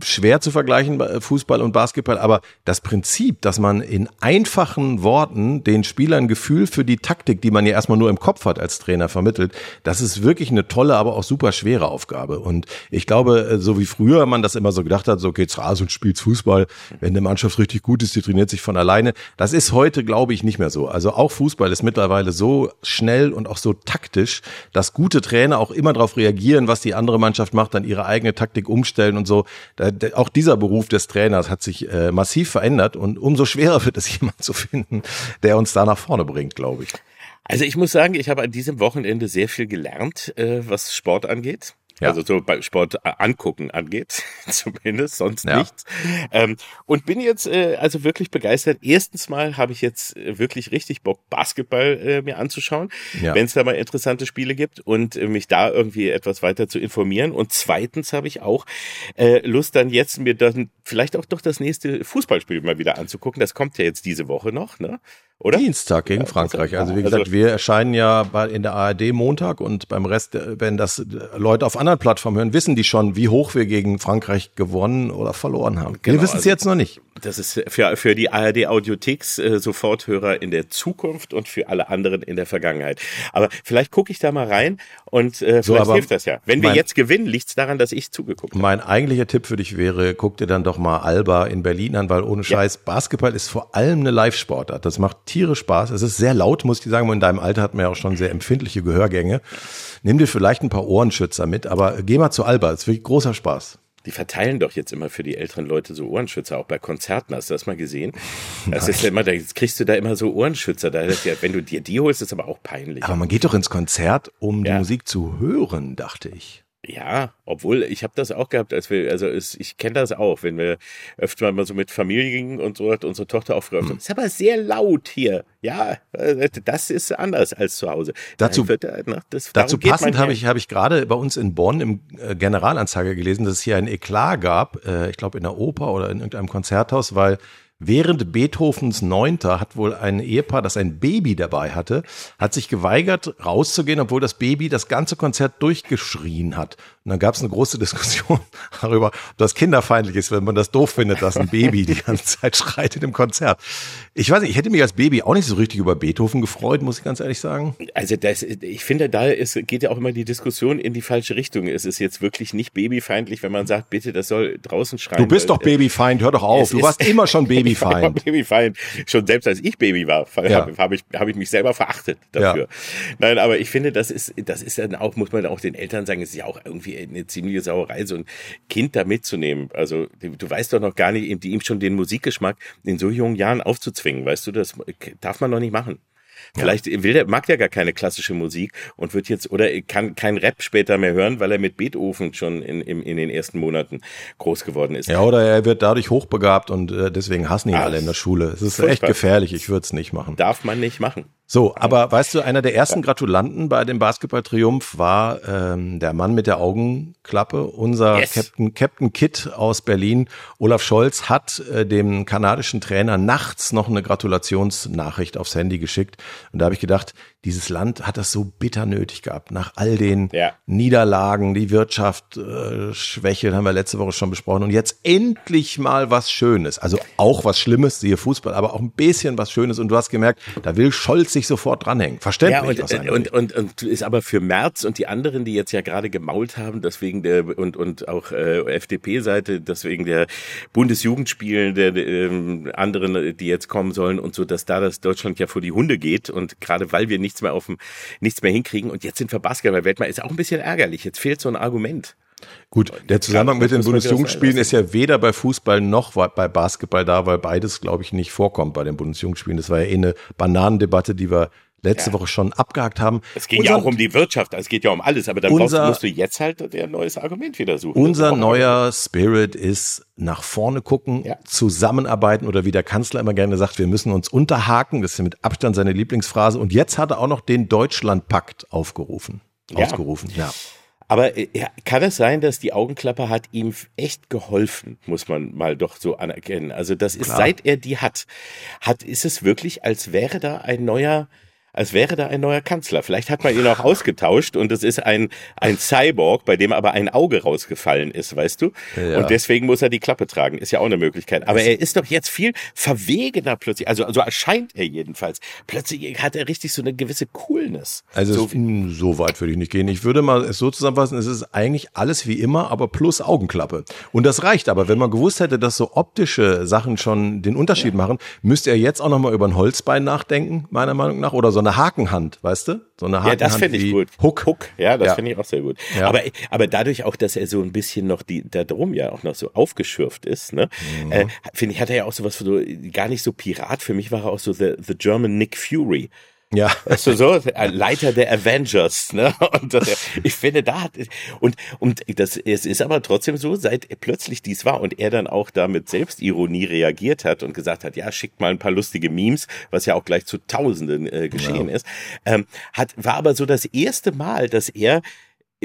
S2: schwer zu vergleichen, Fußball und Basketball, aber das Prinzip, dass man in einfachen Worten den Spielern Gefühl für die Taktik, die man ja erstmal nur im Kopf hat als Trainer vermittelt, das ist wirklich eine tolle, aber auch super schwere Aufgabe. Und ich glaube, äh, so wie früher man das immer so gedacht hat, so geht's raus und spielt's Fußball, wenn eine Mannschaft richtig gut ist, die trainiert sich von alleine. Das ist heute, glaube ich, nicht mehr so. Also auch Fußball ist mittlerweile so schnell und auch so taktisch, dass gute Trainer auch immer darauf reagieren, was die andere Mannschaft macht, dann ihre eigene Taktik umstellen und so auch dieser Beruf des Trainers hat sich äh, massiv verändert und umso schwerer wird es, *laughs* jemanden zu finden, der uns da nach vorne bringt, glaube ich.
S3: Also ich muss sagen, ich habe an diesem Wochenende sehr viel gelernt, äh, was Sport angeht. Ja. Also so bei Sport äh, angucken angeht, *laughs* zumindest, sonst ja. nichts. Ähm, und bin jetzt äh, also wirklich begeistert. Erstens mal habe ich jetzt äh, wirklich richtig Bock, Basketball äh, mir anzuschauen, ja. wenn es da mal interessante Spiele gibt und äh, mich da irgendwie etwas weiter zu informieren. Und zweitens habe ich auch äh, Lust, dann jetzt mir dann vielleicht auch doch das nächste Fußballspiel mal wieder anzugucken. Das kommt ja jetzt diese Woche noch, ne?
S2: oder? Dienstag gegen ja, Frankreich. Also wie gesagt, also, wir erscheinen ja in der ARD Montag und beim Rest, äh, wenn das Leute auf anderen Plattformen hören, wissen die schon, wie hoch wir gegen Frankreich gewonnen oder verloren haben. Genau, wir wissen es also, jetzt noch nicht.
S3: Das ist für, für die ARD Audiotheks äh, Soforthörer in der Zukunft und für alle anderen in der Vergangenheit. Aber vielleicht gucke ich da mal rein und äh, so, vielleicht hilft das ja. Wenn wir jetzt gewinnen, liegt es daran, dass ich zugeguckt habe.
S2: Mein eigentlicher Tipp für dich wäre, guck dir dann doch mal Alba in Berlin an, weil ohne Scheiß, ja. Basketball ist vor allem eine Live-Sportart. Das macht tierisch Spaß. Es ist sehr laut, muss ich sagen. In deinem Alter hat man ja auch schon sehr empfindliche Gehörgänge. Nimm dir vielleicht ein paar Ohrenschützer mit, aber geh mal zu Alba. Es ist wirklich großer Spaß.
S3: Die verteilen doch jetzt immer für die älteren Leute so Ohrenschützer, auch bei Konzerten. Hast du das mal gesehen? Das ist ja immer, da kriegst du da immer so Ohrenschützer. Da, wenn du dir die holst, ist aber auch peinlich.
S2: Aber man geht doch ins Konzert, um ja. die Musik zu hören, dachte ich.
S3: Ja, obwohl ich habe das auch gehabt, als wir, also es, ich kenne das auch, wenn wir öfter mal so mit Familie gingen und so hat unsere Tochter aufgehört. Hm. Ist aber sehr laut hier. Ja, äh, das ist anders als zu Hause.
S2: Dazu, wird, na, das, dazu passend habe ich, habe ich gerade bei uns in Bonn im äh, Generalanzeiger gelesen, dass es hier ein Eklat gab, äh, ich glaube in der Oper oder in irgendeinem Konzerthaus, weil Während Beethovens Neunter hat wohl ein Ehepaar, das ein Baby dabei hatte, hat sich geweigert, rauszugehen, obwohl das Baby das ganze Konzert durchgeschrien hat. Und dann gab es eine große *laughs* Diskussion darüber, ob das kinderfeindlich ist, wenn man das doof findet, dass ein Baby die ganze *laughs* Zeit schreit in dem Konzert. Ich weiß nicht, ich hätte mich als Baby auch nicht so richtig über Beethoven gefreut, muss ich ganz ehrlich sagen.
S3: Also das, ich finde, da ist, geht ja auch immer die Diskussion in die falsche Richtung. Es ist jetzt wirklich nicht babyfeindlich, wenn man sagt, bitte, das soll draußen schreien.
S2: Du bist doch Babyfeind, hör doch auf. Du warst immer schon Baby *laughs* Babyfeind. *laughs*
S3: Babyfeind. Schon selbst als ich Baby war, ja. habe hab ich, hab ich mich selber verachtet dafür. Ja. Nein, aber ich finde, das ist, das ist dann auch, muss man auch den Eltern sagen, es ist ja auch irgendwie eine ziemliche Sauerei, so ein Kind da mitzunehmen. Also du weißt doch noch gar nicht, ihm schon den Musikgeschmack in so jungen Jahren aufzuzwingen, weißt du, das darf man noch nicht machen. Vielleicht will der, mag der gar keine klassische Musik und wird jetzt oder kann kein Rap später mehr hören, weil er mit Beethoven schon in, in, in den ersten Monaten groß geworden ist.
S2: Ja, oder er wird dadurch hochbegabt und äh, deswegen hassen ihn Ach, alle in der Schule. Es ist furchtbar. echt gefährlich, ich würde es nicht machen.
S3: Darf man nicht machen.
S2: So, aber weißt du, einer der ersten Gratulanten bei dem Basketball-Triumph war ähm, der Mann mit der Augenklappe, unser yes. Captain, Captain Kit aus Berlin. Olaf Scholz hat äh, dem kanadischen Trainer nachts noch eine Gratulationsnachricht aufs Handy geschickt. Und da habe ich gedacht, dieses Land hat das so bitter nötig gehabt. Nach all den ja. Niederlagen, die Wirtschaft äh, schwächelt, haben wir letzte Woche schon besprochen. Und jetzt endlich mal was Schönes. Also auch was Schlimmes, siehe Fußball, aber auch ein bisschen was Schönes. Und du hast gemerkt, da will Scholz sich sofort dranhängen. Verständlich.
S3: Ja, und, und, und, und, ist aber für Merz und die anderen, die jetzt ja gerade gemault haben, deswegen der und, und auch äh, FDP-Seite, deswegen der Bundesjugendspielen, der, der äh, anderen, die jetzt kommen sollen und so, dass da das Deutschland ja vor die Hunde geht. Und gerade weil wir nichts mehr auf dem, nichts mehr hinkriegen und jetzt sind wir Basketball-Weltmeister, ist auch ein bisschen ärgerlich. Jetzt fehlt so ein Argument.
S2: Gut, der Zusammenhang mit den Bundesjugendspielen ist ja weder bei Fußball noch bei Basketball da, weil beides, glaube ich, nicht vorkommt bei den Bundesjugendspielen. Das war ja eh eine Bananendebatte, die wir letzte ja. Woche schon abgehakt haben.
S3: Es ging unser, ja auch um die Wirtschaft, es geht ja um alles, aber dann unser, brauchst, musst du jetzt halt ein neues Argument wieder suchen.
S2: Unser neuer Spirit ist nach vorne gucken, ja. zusammenarbeiten oder wie der Kanzler immer gerne sagt, wir müssen uns unterhaken, das ist ja mit Abstand seine Lieblingsphrase und jetzt hat er auch noch den Deutschlandpakt aufgerufen. Ja. Ausgerufen, ja.
S3: Aber äh, kann es sein, dass die Augenklappe hat ihm echt geholfen, muss man mal doch so anerkennen. Also das ist, Klar. seit er die hat, hat, ist es wirklich, als wäre da ein neuer, als wäre da ein neuer Kanzler. Vielleicht hat man ihn auch ausgetauscht und es ist ein, ein Cyborg, bei dem aber ein Auge rausgefallen ist, weißt du? Ja. Und deswegen muss er die Klappe tragen. Ist ja auch eine Möglichkeit. Aber er ist doch jetzt viel verwegener plötzlich. Also, also erscheint er jedenfalls. Plötzlich hat er richtig so eine gewisse Coolness.
S2: Also so, es, so weit würde ich nicht gehen. Ich würde mal es so zusammenfassen, es ist eigentlich alles wie immer, aber plus Augenklappe. Und das reicht aber. Wenn man gewusst hätte, dass so optische Sachen schon den Unterschied ja. machen, müsste er jetzt auch nochmal über ein Holzbein nachdenken, meiner Meinung nach, oder so eine Hakenhand, weißt du? So eine
S3: Hakenhand. Ja, das finde ich gut. Hook. Hook, ja, das ja. finde ich auch sehr gut. Ja. Aber, aber dadurch auch, dass er so ein bisschen noch die, da drum ja auch noch so aufgeschürft ist, ne? Mhm. Äh, finde ich, hat er ja auch sowas so, gar nicht so Pirat. Für mich war er auch so the, the German Nick Fury.
S2: Ja.
S3: Weißt du so? Leiter der Avengers, ne? Und das, ich finde, da hat, und, und das, es ist aber trotzdem so, seit plötzlich dies war und er dann auch da mit Selbstironie reagiert hat und gesagt hat, ja, schickt mal ein paar lustige Memes, was ja auch gleich zu Tausenden äh, geschehen ja. ist, ähm, hat, war aber so das erste Mal, dass er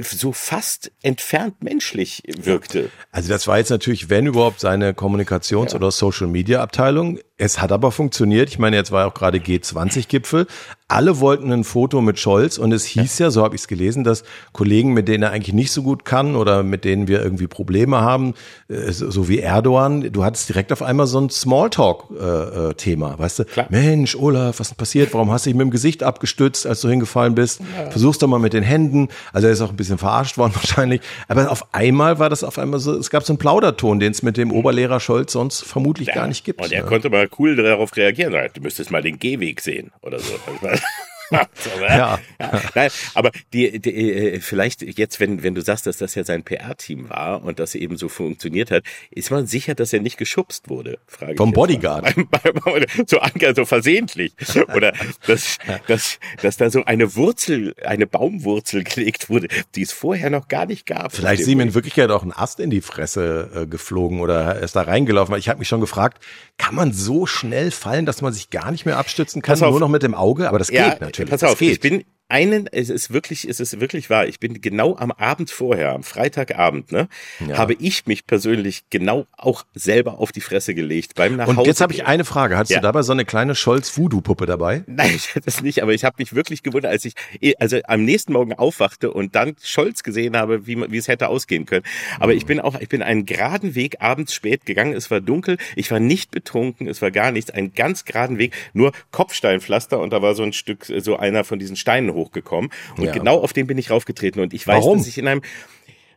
S3: so fast entfernt menschlich wirkte.
S2: Also das war jetzt natürlich, wenn überhaupt, seine Kommunikations- ja. oder Social-Media-Abteilung. Es hat aber funktioniert. Ich meine, jetzt war auch gerade G20-Gipfel. Alle wollten ein Foto mit Scholz und es hieß ja, so habe ich es gelesen, dass Kollegen, mit denen er eigentlich nicht so gut kann oder mit denen wir irgendwie Probleme haben, äh, so wie Erdogan, du hattest direkt auf einmal so ein Smalltalk-Thema, weißt du? Klar. Mensch, Olaf, was ist passiert? Warum hast du dich mit dem Gesicht abgestützt, als du hingefallen bist? Ja. Versuch's doch mal mit den Händen. Also er ist auch ein bisschen verarscht worden *laughs* wahrscheinlich. Aber auf einmal war das auf einmal so, es gab so einen Plauderton, den es mit dem Oberlehrer Scholz sonst vermutlich ja. gar nicht gibt.
S3: Und er ja. konnte mal cool darauf reagieren. Du müsstest mal den Gehweg sehen oder so. *laughs* ja. ja. Nein, aber die, die, äh, vielleicht jetzt, wenn, wenn du sagst, dass das ja sein PR-Team war und das eben so funktioniert hat, ist man sicher, dass er nicht geschubst wurde?
S2: Frage Vom Bodyguard. *laughs*
S3: so, so versehentlich. Oder dass, dass, dass da so eine Wurzel, eine Baumwurzel gelegt wurde, die es vorher noch gar nicht gab.
S2: Vielleicht ist ihm in Wirklichkeit auch ein Ast in die Fresse äh, geflogen oder ist da reingelaufen. Ich habe mich schon gefragt, kann man so schnell fallen, dass man sich gar nicht mehr abstützen kann, nur noch mit dem Auge? Aber das ja, geht natürlich.
S3: Pass auf, ich bin einen, es ist wirklich, es ist wirklich wahr. Ich bin genau am Abend vorher, am Freitagabend, ne, ja. habe ich mich persönlich genau auch selber auf die Fresse gelegt beim
S2: Nachhause. Und jetzt habe ich eine Frage. Hattest ja. du dabei so eine kleine Scholz-Voodoo-Puppe dabei?
S3: Nein, *laughs* ich hatte das nicht, aber ich habe mich wirklich gewundert, als ich, also am nächsten Morgen aufwachte und dann Scholz gesehen habe, wie, wie es hätte ausgehen können. Aber mhm. ich bin auch, ich bin einen geraden Weg abends spät gegangen. Es war dunkel. Ich war nicht betrunken. Es war gar nichts. Einen ganz geraden Weg. Nur Kopfsteinpflaster und da war so ein Stück, so einer von diesen Steinen hoch hochgekommen. Und ja. genau auf den bin ich raufgetreten. Und ich weiß, Warum? dass ich in einem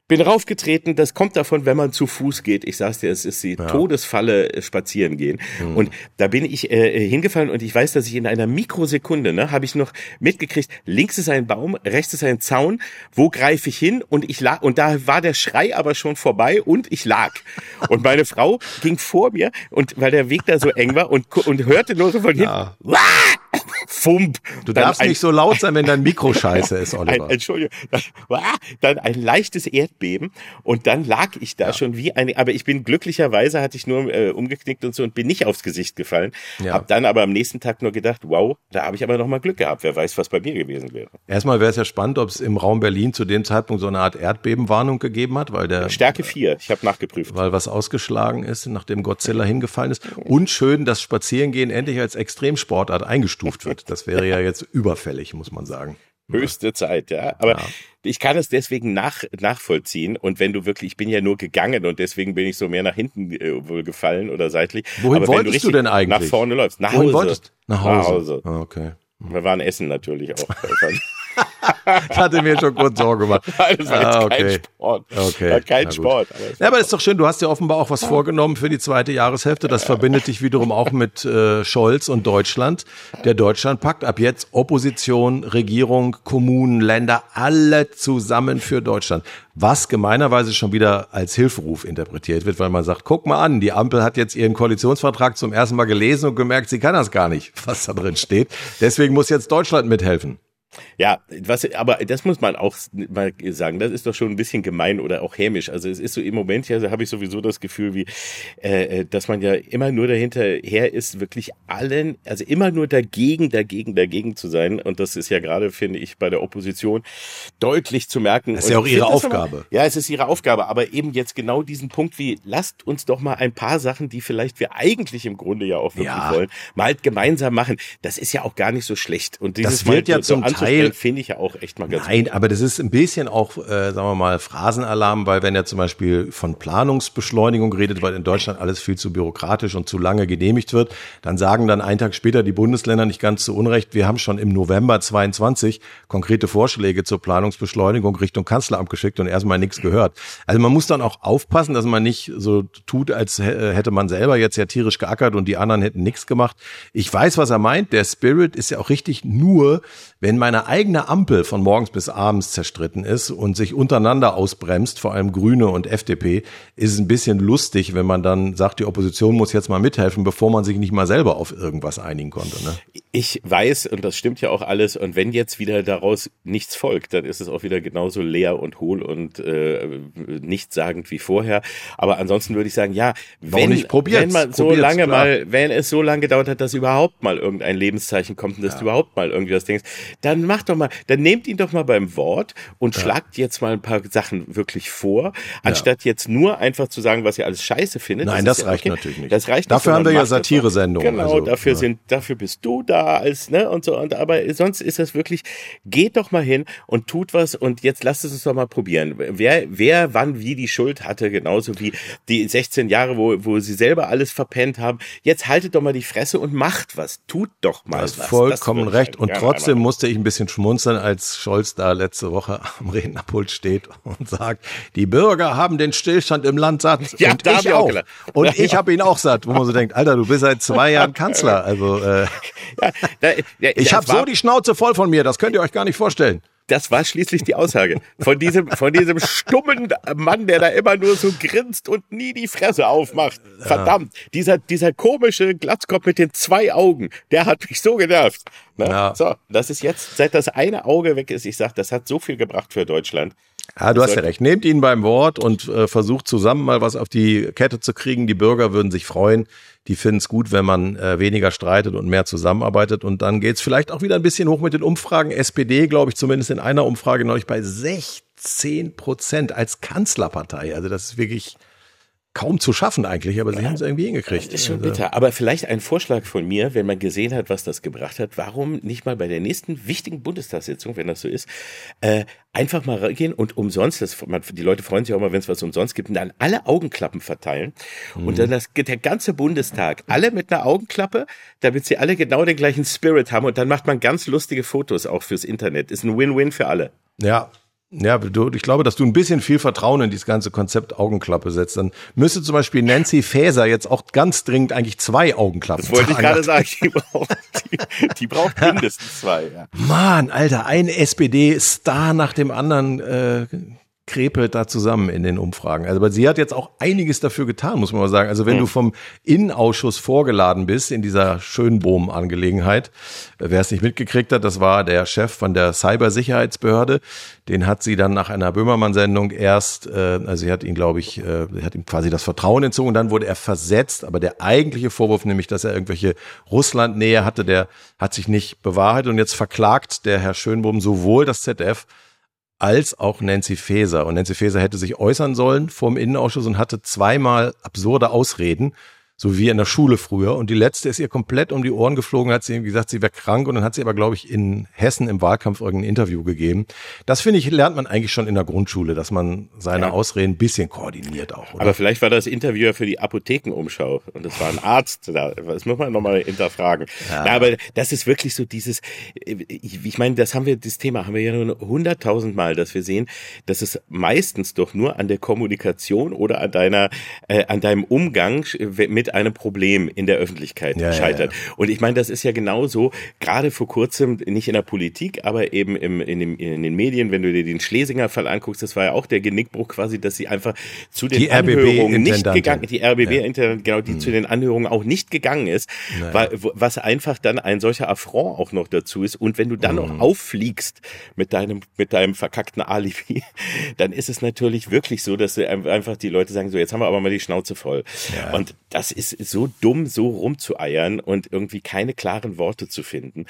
S3: bin raufgetreten, das kommt davon, wenn man zu Fuß geht. Ich sag's dir, es ist die ja. Todesfalle äh, spazieren gehen. Mhm. Und da bin ich äh, hingefallen und ich weiß, dass ich in einer Mikrosekunde, ne, habe ich noch mitgekriegt, links ist ein Baum, rechts ist ein Zaun, wo greife ich hin? Und ich lag, und da war der Schrei aber schon vorbei und ich lag. Und meine Frau ging vor mir und weil der Weg da so eng war und, und hörte nur so von ja. Fump.
S2: Du darfst ein, nicht so laut sein, wenn dein Mikro scheiße ist, *laughs* Oliver.
S3: Ein, Entschuldigung. Dann ein leichtes Erdbeben und dann lag ich da ja. schon wie eine, aber ich bin glücklicherweise hatte ich nur äh, umgeknickt und so und bin nicht aufs Gesicht gefallen. Ja. Hab dann aber am nächsten Tag nur gedacht, wow, da habe ich aber noch mal Glück gehabt. Wer weiß, was bei mir gewesen wäre.
S2: Erstmal wäre es ja spannend, ob es im Raum Berlin zu dem Zeitpunkt so eine Art Erdbebenwarnung gegeben hat, weil der
S3: Stärke 4, ich habe nachgeprüft.
S2: Weil was ausgeschlagen ist, nachdem Godzilla hingefallen ist. Und schön, dass Spazierengehen endlich als Extremsportart eingestuft wird. Das wäre ja jetzt überfällig, muss man sagen. *laughs*
S3: Höchste Zeit, ja. Aber ja. ich kann es deswegen nach, nachvollziehen. Und wenn du wirklich, ich bin ja nur gegangen und deswegen bin ich so mehr nach hinten äh, wohl gefallen oder seitlich.
S2: Wohin Aber wolltest du, du, denn eigentlich?
S3: Nach vorne läufst. Nach
S2: Wohin
S3: Hause.
S2: Wolltest? Nach Hause. Nach Hause.
S3: Ah, okay. Wir waren essen natürlich auch. *laughs* *laughs*
S2: ich hatte mir schon kurz Sorge gemacht. *laughs*
S3: Das war ah, okay. kein Sport.
S2: Okay.
S3: War kein Sport.
S2: ja, aber ist doch schön. Du hast ja offenbar auch was vorgenommen für die zweite Jahreshälfte. Das verbindet dich wiederum auch mit äh, Scholz und Deutschland. Der Deutschlandpakt. Ab jetzt Opposition, Regierung, Kommunen, Länder, alle zusammen für Deutschland. Was gemeinerweise schon wieder als Hilferuf interpretiert wird, weil man sagt, guck mal an, die Ampel hat jetzt ihren Koalitionsvertrag zum ersten Mal gelesen und gemerkt, sie kann das gar nicht, was da drin steht. Deswegen muss jetzt Deutschland mithelfen.
S3: Ja, was, aber das muss man auch mal sagen, das ist doch schon ein bisschen gemein oder auch hämisch. Also es ist so im Moment ja, habe ich sowieso das Gefühl, wie, äh, äh, dass man ja immer nur dahinterher ist, wirklich allen, also immer nur dagegen, dagegen, dagegen zu sein. Und das ist ja gerade, finde ich, bei der Opposition deutlich zu merken.
S2: Das ist ja auch ihre Aufgabe.
S3: Immer, ja, es ist ihre Aufgabe, aber eben jetzt genau diesen Punkt wie, lasst uns doch mal ein paar Sachen, die vielleicht wir eigentlich im Grunde ja auch wirklich ja. wollen, mal halt gemeinsam machen. Das ist ja auch gar nicht so schlecht. Und
S2: dieses das wird ja zum Teil
S3: finde ich ja auch echt mal
S2: ganz Nein, gut. aber das ist ein bisschen auch, äh, sagen wir mal, Phrasenalarm, weil wenn er zum Beispiel von Planungsbeschleunigung redet, weil in Deutschland alles viel zu bürokratisch und zu lange genehmigt wird, dann sagen dann einen Tag später die Bundesländer nicht ganz zu Unrecht, wir haben schon im November 22 konkrete Vorschläge zur Planungsbeschleunigung Richtung Kanzleramt geschickt und erstmal nichts gehört. Also man muss dann auch aufpassen, dass man nicht so tut, als hätte man selber jetzt ja tierisch geackert und die anderen hätten nichts gemacht. Ich weiß, was er meint. Der Spirit ist ja auch richtig nur, wenn meine eigene Ampel von morgens bis abends zerstritten ist und sich untereinander ausbremst, vor allem Grüne und FDP, ist es ein bisschen lustig, wenn man dann sagt, die Opposition muss jetzt mal mithelfen, bevor man sich nicht mal selber auf irgendwas einigen konnte. Ne?
S3: Ich weiß, und das stimmt ja auch alles, und wenn jetzt wieder daraus nichts folgt, dann ist es auch wieder genauso leer und hohl und äh, nichtssagend wie vorher. Aber ansonsten würde ich sagen, ja, wenn, wenn man so lange klar. mal, wenn es so lange gedauert hat, dass überhaupt mal irgendein Lebenszeichen kommt und dass ja. du überhaupt mal irgendwie was denkst, dann dann macht doch mal, dann nehmt ihn doch mal beim Wort und ja. schlagt jetzt mal ein paar Sachen wirklich vor, anstatt ja. jetzt nur einfach zu sagen, was ihr alles scheiße findet.
S2: Nein, das, das reicht okay. natürlich nicht.
S3: Das reicht
S2: dafür nicht, haben wir ja Satire-Sendungen.
S3: Genau, also, dafür ja. sind, dafür bist du da als, ne, und so, und aber sonst ist das wirklich, geht doch mal hin und tut was und jetzt lasst es uns doch mal probieren. Wer, wer wann wie die Schuld hatte, genauso wie die 16 Jahre, wo, wo sie selber alles verpennt haben. Jetzt haltet doch mal die Fresse und macht was. Tut doch mal
S2: was. Vollkommen recht. Und trotzdem musste ich bisschen schmunzeln, als Scholz da letzte Woche *laughs* am Rednerpult steht und sagt, die Bürger haben den Stillstand im Land satt. *laughs* Ja, und ich auch. auch und ja, ich habe ihn auch satt, wo man so denkt, Alter, du bist seit zwei Jahren *laughs* Kanzler. Also äh, da, ja, ich habe so die Schnauze voll von mir, das könnt ihr euch gar nicht vorstellen.
S3: Das war schließlich die Aussage von diesem, von diesem stummen Mann, der da immer nur so grinst und nie die Fresse aufmacht. Verdammt, dieser, dieser komische Glatzkopf mit den zwei Augen, der hat mich so genervt. Ne? Ja. So, das ist jetzt, seit das eine Auge weg ist, ich sag, das hat so viel gebracht für Deutschland.
S2: Ja, du hast ja recht. Nehmt ihn beim Wort und äh, versucht zusammen mal was auf die Kette zu kriegen. Die Bürger würden sich freuen. Die finden es gut, wenn man äh, weniger streitet und mehr zusammenarbeitet. Und dann geht's vielleicht auch wieder ein bisschen hoch mit den Umfragen. SPD, glaube ich, zumindest in einer Umfrage neulich bei 16 Prozent als Kanzlerpartei. Also das ist wirklich kaum zu schaffen eigentlich, aber sie haben es irgendwie hingekriegt.
S3: Das ist schon also bitter. Aber vielleicht ein Vorschlag von mir, wenn man gesehen hat, was das gebracht hat, warum nicht mal bei der nächsten wichtigen Bundestagssitzung, wenn das so ist, äh, einfach mal reingehen und umsonst, das, man, die Leute freuen sich auch mal, wenn es was umsonst gibt, und dann alle Augenklappen verteilen mhm. und dann das, der ganze Bundestag, alle mit einer Augenklappe, damit sie alle genau den gleichen Spirit haben und dann macht man ganz lustige Fotos auch fürs Internet. Ist ein Win-Win für alle.
S2: Ja, ja, du, ich glaube, dass du ein bisschen viel Vertrauen in dieses ganze Konzept Augenklappe setzt. Dann müsste zum Beispiel Nancy Faeser jetzt auch ganz dringend eigentlich zwei Augenklappen
S3: Das wollte ich gerade sagen. Die braucht, die, die braucht *laughs* mindestens zwei. Ja.
S2: Mann, Alter, ein SPD-Star nach dem anderen äh, krepelt da zusammen in den Umfragen. Also, aber sie hat jetzt auch einiges dafür getan, muss man mal sagen. Also, wenn mhm. du vom Innenausschuss vorgeladen bist in dieser Schönbohm-Angelegenheit, äh, wer es nicht mitgekriegt hat, das war der Chef von der Cybersicherheitsbehörde. Den hat sie dann nach einer Böhmermann-Sendung erst, äh, also sie hat ihn, glaube ich, äh, hat ihm quasi das Vertrauen entzogen. Dann wurde er versetzt. Aber der eigentliche Vorwurf, nämlich, dass er irgendwelche Russland-Nähe hatte, der hat sich nicht bewahrheitet. Und jetzt verklagt der Herr Schönbohm sowohl das ZDF als auch Nancy Faeser. Und Nancy Faeser hätte sich äußern sollen vor dem Innenausschuss und hatte zweimal absurde Ausreden so wie in der Schule früher. Und die letzte ist ihr komplett um die Ohren geflogen, hat sie gesagt, sie wäre krank und dann hat sie aber, glaube ich, in Hessen im Wahlkampf irgendein Interview gegeben. Das finde ich, lernt man eigentlich schon in der Grundschule, dass man seine ja. Ausreden ein bisschen koordiniert auch.
S3: Oder? Aber vielleicht war das Interview für die Apothekenumschau und das war ein Arzt da. Das muss man nochmal hinterfragen. Ja. ja. aber das ist wirklich so dieses, ich, ich meine, das haben wir, das Thema haben wir ja nur hunderttausend Mal, dass wir sehen, dass es meistens doch nur an der Kommunikation oder an deiner, äh, an deinem Umgang mit mit einem Problem in der Öffentlichkeit ja, scheitert. Ja, ja. Und ich meine, das ist ja genauso, gerade vor kurzem, nicht in der Politik, aber eben im, in, dem, in den Medien, wenn du dir den Schlesinger-Fall anguckst, das war ja auch der Genickbruch quasi, dass sie einfach zu den die Anhörungen nicht gegangen, die RBB, genau, die hm. zu den Anhörungen auch nicht gegangen ist, weil, was einfach dann ein solcher Affront auch noch dazu ist. Und wenn du dann hm. noch auffliegst mit deinem, mit deinem verkackten Alibi, *laughs* dann ist es natürlich wirklich so, dass einfach die Leute sagen, so, jetzt haben wir aber mal die Schnauze voll. Und das ist so dumm, so rumzueiern und irgendwie keine klaren Worte zu finden.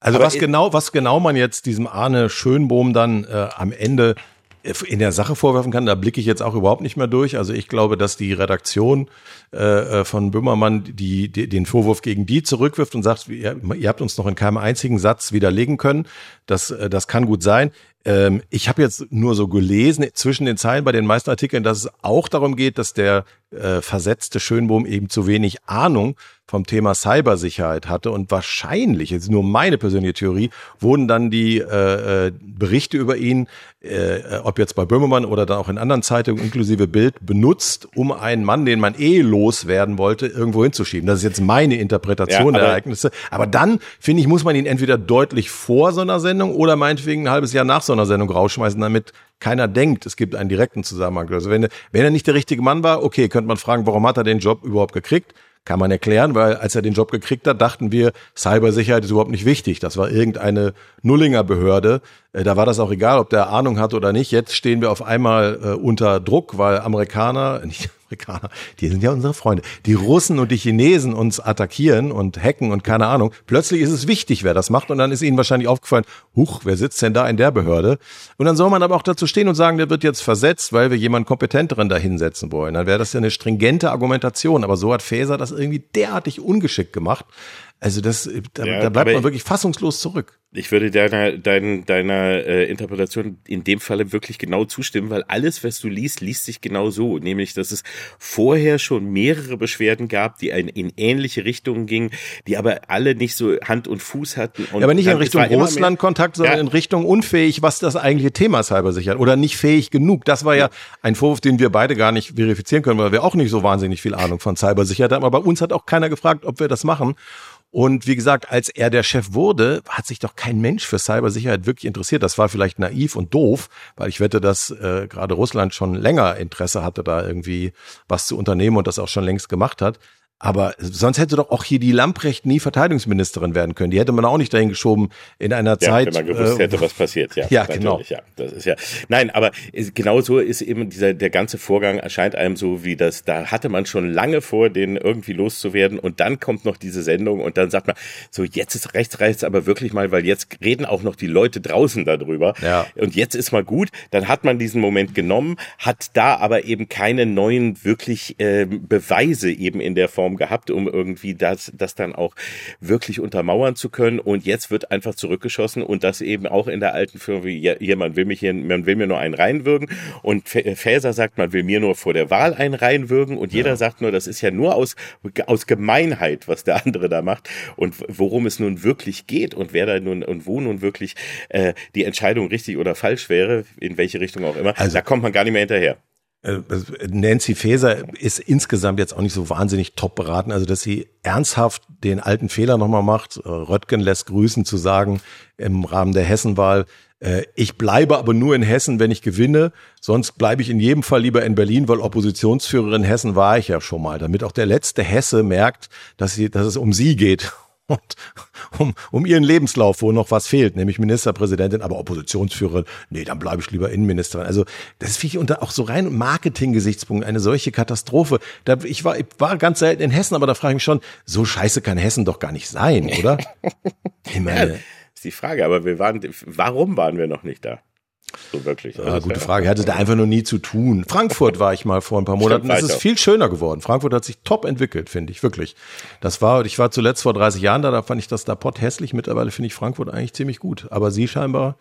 S2: Also Aber was genau, was genau man jetzt diesem Arne Schönbohm dann äh, am Ende in der Sache vorwerfen kann, da blicke ich jetzt auch überhaupt nicht mehr durch. Also ich glaube, dass die Redaktion äh, äh von Böhmermann die, die, den Vorwurf gegen die zurückwirft und sagt, ihr, ihr habt uns noch in keinem einzigen Satz widerlegen können. Das, äh, das kann gut sein. Ähm, ich habe jetzt nur so gelesen zwischen den Zeilen bei den meisten Artikeln, dass es auch darum geht, dass der äh, versetzte Schönbohm eben zu wenig Ahnung vom Thema Cybersicherheit hatte und wahrscheinlich, jetzt nur meine persönliche Theorie, wurden dann die äh, äh, Berichte über ihn, äh, ob jetzt bei Böhmermann oder dann auch in anderen Zeitungen inklusive Bild, benutzt, um einen Mann, den man eh loswerden wollte, irgendwo hinzuschieben. Das ist jetzt meine Interpretation ja, der Ereignisse. Aber dann, finde ich, muss man ihn entweder deutlich vor so einer Sendung oder meinetwegen ein halbes Jahr nach so einer Sendung rausschmeißen, damit keiner denkt, es gibt einen direkten Zusammenhang. Also wenn, wenn er nicht der richtige Mann war, okay, könnte man fragen, warum hat er den Job überhaupt gekriegt? Kann man erklären, weil als er den Job gekriegt hat, dachten wir, Cybersicherheit ist überhaupt nicht wichtig. Das war irgendeine Nullinger Behörde. Äh, da war das auch egal, ob der Ahnung hat oder nicht. Jetzt stehen wir auf einmal äh, unter Druck, weil Amerikaner, *laughs* nicht Amerikaner, die sind ja unsere Freunde. Die Russen und die Chinesen uns attackieren und hacken und keine Ahnung. Plötzlich ist es wichtig, wer das macht und dann ist ihnen wahrscheinlich aufgefallen, huch, wer sitzt denn da in der Behörde? Und dann soll man aber auch dazu stehen und sagen, der wird jetzt versetzt, weil wir jemanden kompetenteren da hinsetzen wollen. Dann wäre das ja eine stringente Argumentation, aber so hat Faeser das irgendwie derartig ungeschickt gemacht. Also das, da, ja, da bleibt man wirklich fassungslos zurück.
S3: Ich würde deiner, deiner, deiner äh, Interpretation in dem Falle wirklich genau zustimmen, weil alles, was du liest, liest sich genau so. Nämlich, dass es vorher schon mehrere Beschwerden gab, die in, in ähnliche Richtungen gingen, die aber alle nicht so Hand und Fuß hatten. Und
S2: ja, aber nicht in Richtung Russland-Kontakt, sondern ja. in Richtung unfähig, was das eigentliche Thema Cybersicherheit oder nicht fähig genug. Das war ja ein Vorwurf, den wir beide gar nicht verifizieren können, weil wir auch nicht so wahnsinnig viel Ahnung von Cybersicherheit haben. Aber bei uns hat auch keiner gefragt, ob wir das machen. Und wie gesagt, als er der Chef wurde, hat sich doch kein Mensch für Cybersicherheit wirklich interessiert. Das war vielleicht naiv und doof, weil ich wette, dass äh, gerade Russland schon länger Interesse hatte, da irgendwie was zu unternehmen und das auch schon längst gemacht hat. Aber sonst hätte doch auch hier die Lamprecht nie Verteidigungsministerin werden können. Die hätte man auch nicht dahin geschoben in einer ja, Zeit.
S3: Wenn man gewusst äh, hätte, was passiert, ja.
S2: Ja, genau.
S3: Ja, das ist ja. Nein, aber genau so ist eben dieser, der ganze Vorgang erscheint einem so wie das, da hatte man schon lange vor, den irgendwie loszuwerden und dann kommt noch diese Sendung und dann sagt man, so jetzt ist rechts, rechts aber wirklich mal, weil jetzt reden auch noch die Leute draußen darüber. Ja. Und jetzt ist mal gut. Dann hat man diesen Moment genommen, hat da aber eben keine neuen wirklich äh, Beweise eben in der Form Plattform gehabt, um irgendwie das, das dann auch wirklich untermauern zu können. Und jetzt wird einfach zurückgeschossen und das eben auch in der alten Firma wie, ja, man will mich hier, man will mir nur einen reinwürgen. Und Faeser sagt, man will mir nur vor der Wahl einen reinwürgen. Und jeder ja. sagt nur, das ist ja nur aus, aus Gemeinheit, was der andere da macht. Und worum es nun wirklich geht und wer da nun und wo nun wirklich äh, die Entscheidung richtig oder falsch wäre, in welche Richtung auch immer, also, da kommt man gar nicht mehr hinterher.
S2: Äh, Nancy Faeser ist insgesamt jetzt auch nicht so wahnsinnig top beraten, also dass sie ernsthaft den alten Fehler nochmal macht. Äh, Röttgen lässt grüßen zu sagen im Rahmen der Hessenwahl, äh, ich bleibe aber nur in Hessen, wenn ich gewinne, sonst bleibe ich in jedem Fall lieber in Berlin, weil Oppositionsführerin Hessen war ich ja schon mal, damit auch der letzte Hesse merkt, dass, sie, dass es um sie geht und um, um ihren Lebenslauf, wo noch was fehlt, nämlich Ministerpräsidentin, aber Oppositionsführerin, nee, dann bleibe ich lieber Innenministerin. Also das finde ich unter auch so rein Marketing-Gesichtspunkten eine solche Katastrophe. Da, ich, war, ich war ganz selten in Hessen, aber da frage ich mich schon, so scheiße kann Hessen doch gar nicht sein, oder? *laughs*
S3: Ich meine, ja, ist die Frage, aber wir waren, warum waren wir noch nicht da? So wirklich.
S2: Ja, also gute Frage. Hatte da einfach nur nie zu tun. Frankfurt war ich mal vor ein paar Monaten. Das ist viel schöner geworden. Frankfurt hat sich top entwickelt, finde ich, wirklich. Das war, ich war zuletzt vor 30 Jahren da, da fand ich das da pott hässlich. Mittlerweile finde ich Frankfurt eigentlich ziemlich gut. Aber sie scheinbar,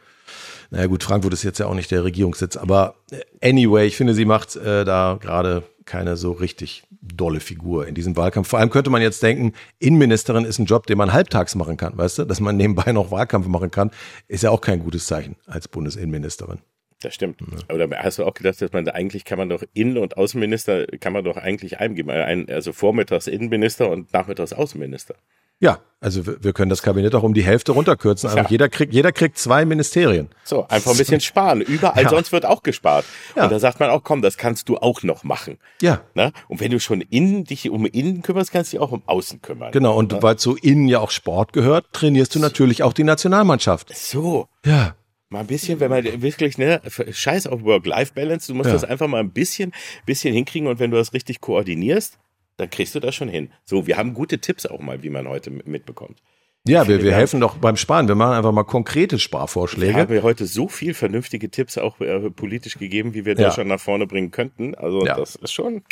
S2: naja gut, Frankfurt ist jetzt ja auch nicht der Regierungssitz. Aber äh, anyway, ich finde, sie macht äh, da gerade keine so richtig dolle Figur in diesem Wahlkampf. Vor allem könnte man jetzt denken, Innenministerin ist ein Job, den man halbtags machen kann, weißt du? Dass man nebenbei noch Wahlkampf machen kann, ist ja auch kein gutes Zeichen als Bundesinnenministerin.
S3: Das stimmt. Ja. Aber hast du auch gedacht, dass man da eigentlich kann man doch Innen- und Außenminister kann man doch eigentlich eingeben. Also vormittags Innenminister und nachmittags Außenminister.
S2: Ja, also wir können das Kabinett auch um die Hälfte runterkürzen. Also ja. jeder kriegt, jeder kriegt zwei Ministerien.
S3: So, einfach ein bisschen sparen. Überall ja. sonst wird auch gespart. Ja. Und da sagt man auch, komm, das kannst du auch noch machen.
S2: Ja.
S3: Ne? Und wenn du schon innen dich um innen kümmerst, kannst du dich auch um außen kümmern.
S2: Genau. Und ne? weil zu innen ja auch Sport gehört, trainierst du natürlich auch die Nationalmannschaft.
S3: So.
S2: Ja.
S3: Mal ein bisschen, wenn man wirklich, ne, scheiß auf Work-Life-Balance, du musst ja. das einfach mal ein bisschen, bisschen hinkriegen und wenn du das richtig koordinierst, dann kriegst du das schon hin. So, wir haben gute Tipps auch mal, wie man heute mitbekommt.
S2: Ja, wir, wir helfen doch beim Sparen. Wir machen einfach mal konkrete Sparvorschläge. Ich
S3: habe heute so viel vernünftige Tipps auch äh, politisch gegeben, wie wir ja. Deutschland nach vorne bringen könnten. Also ja. das ist schon,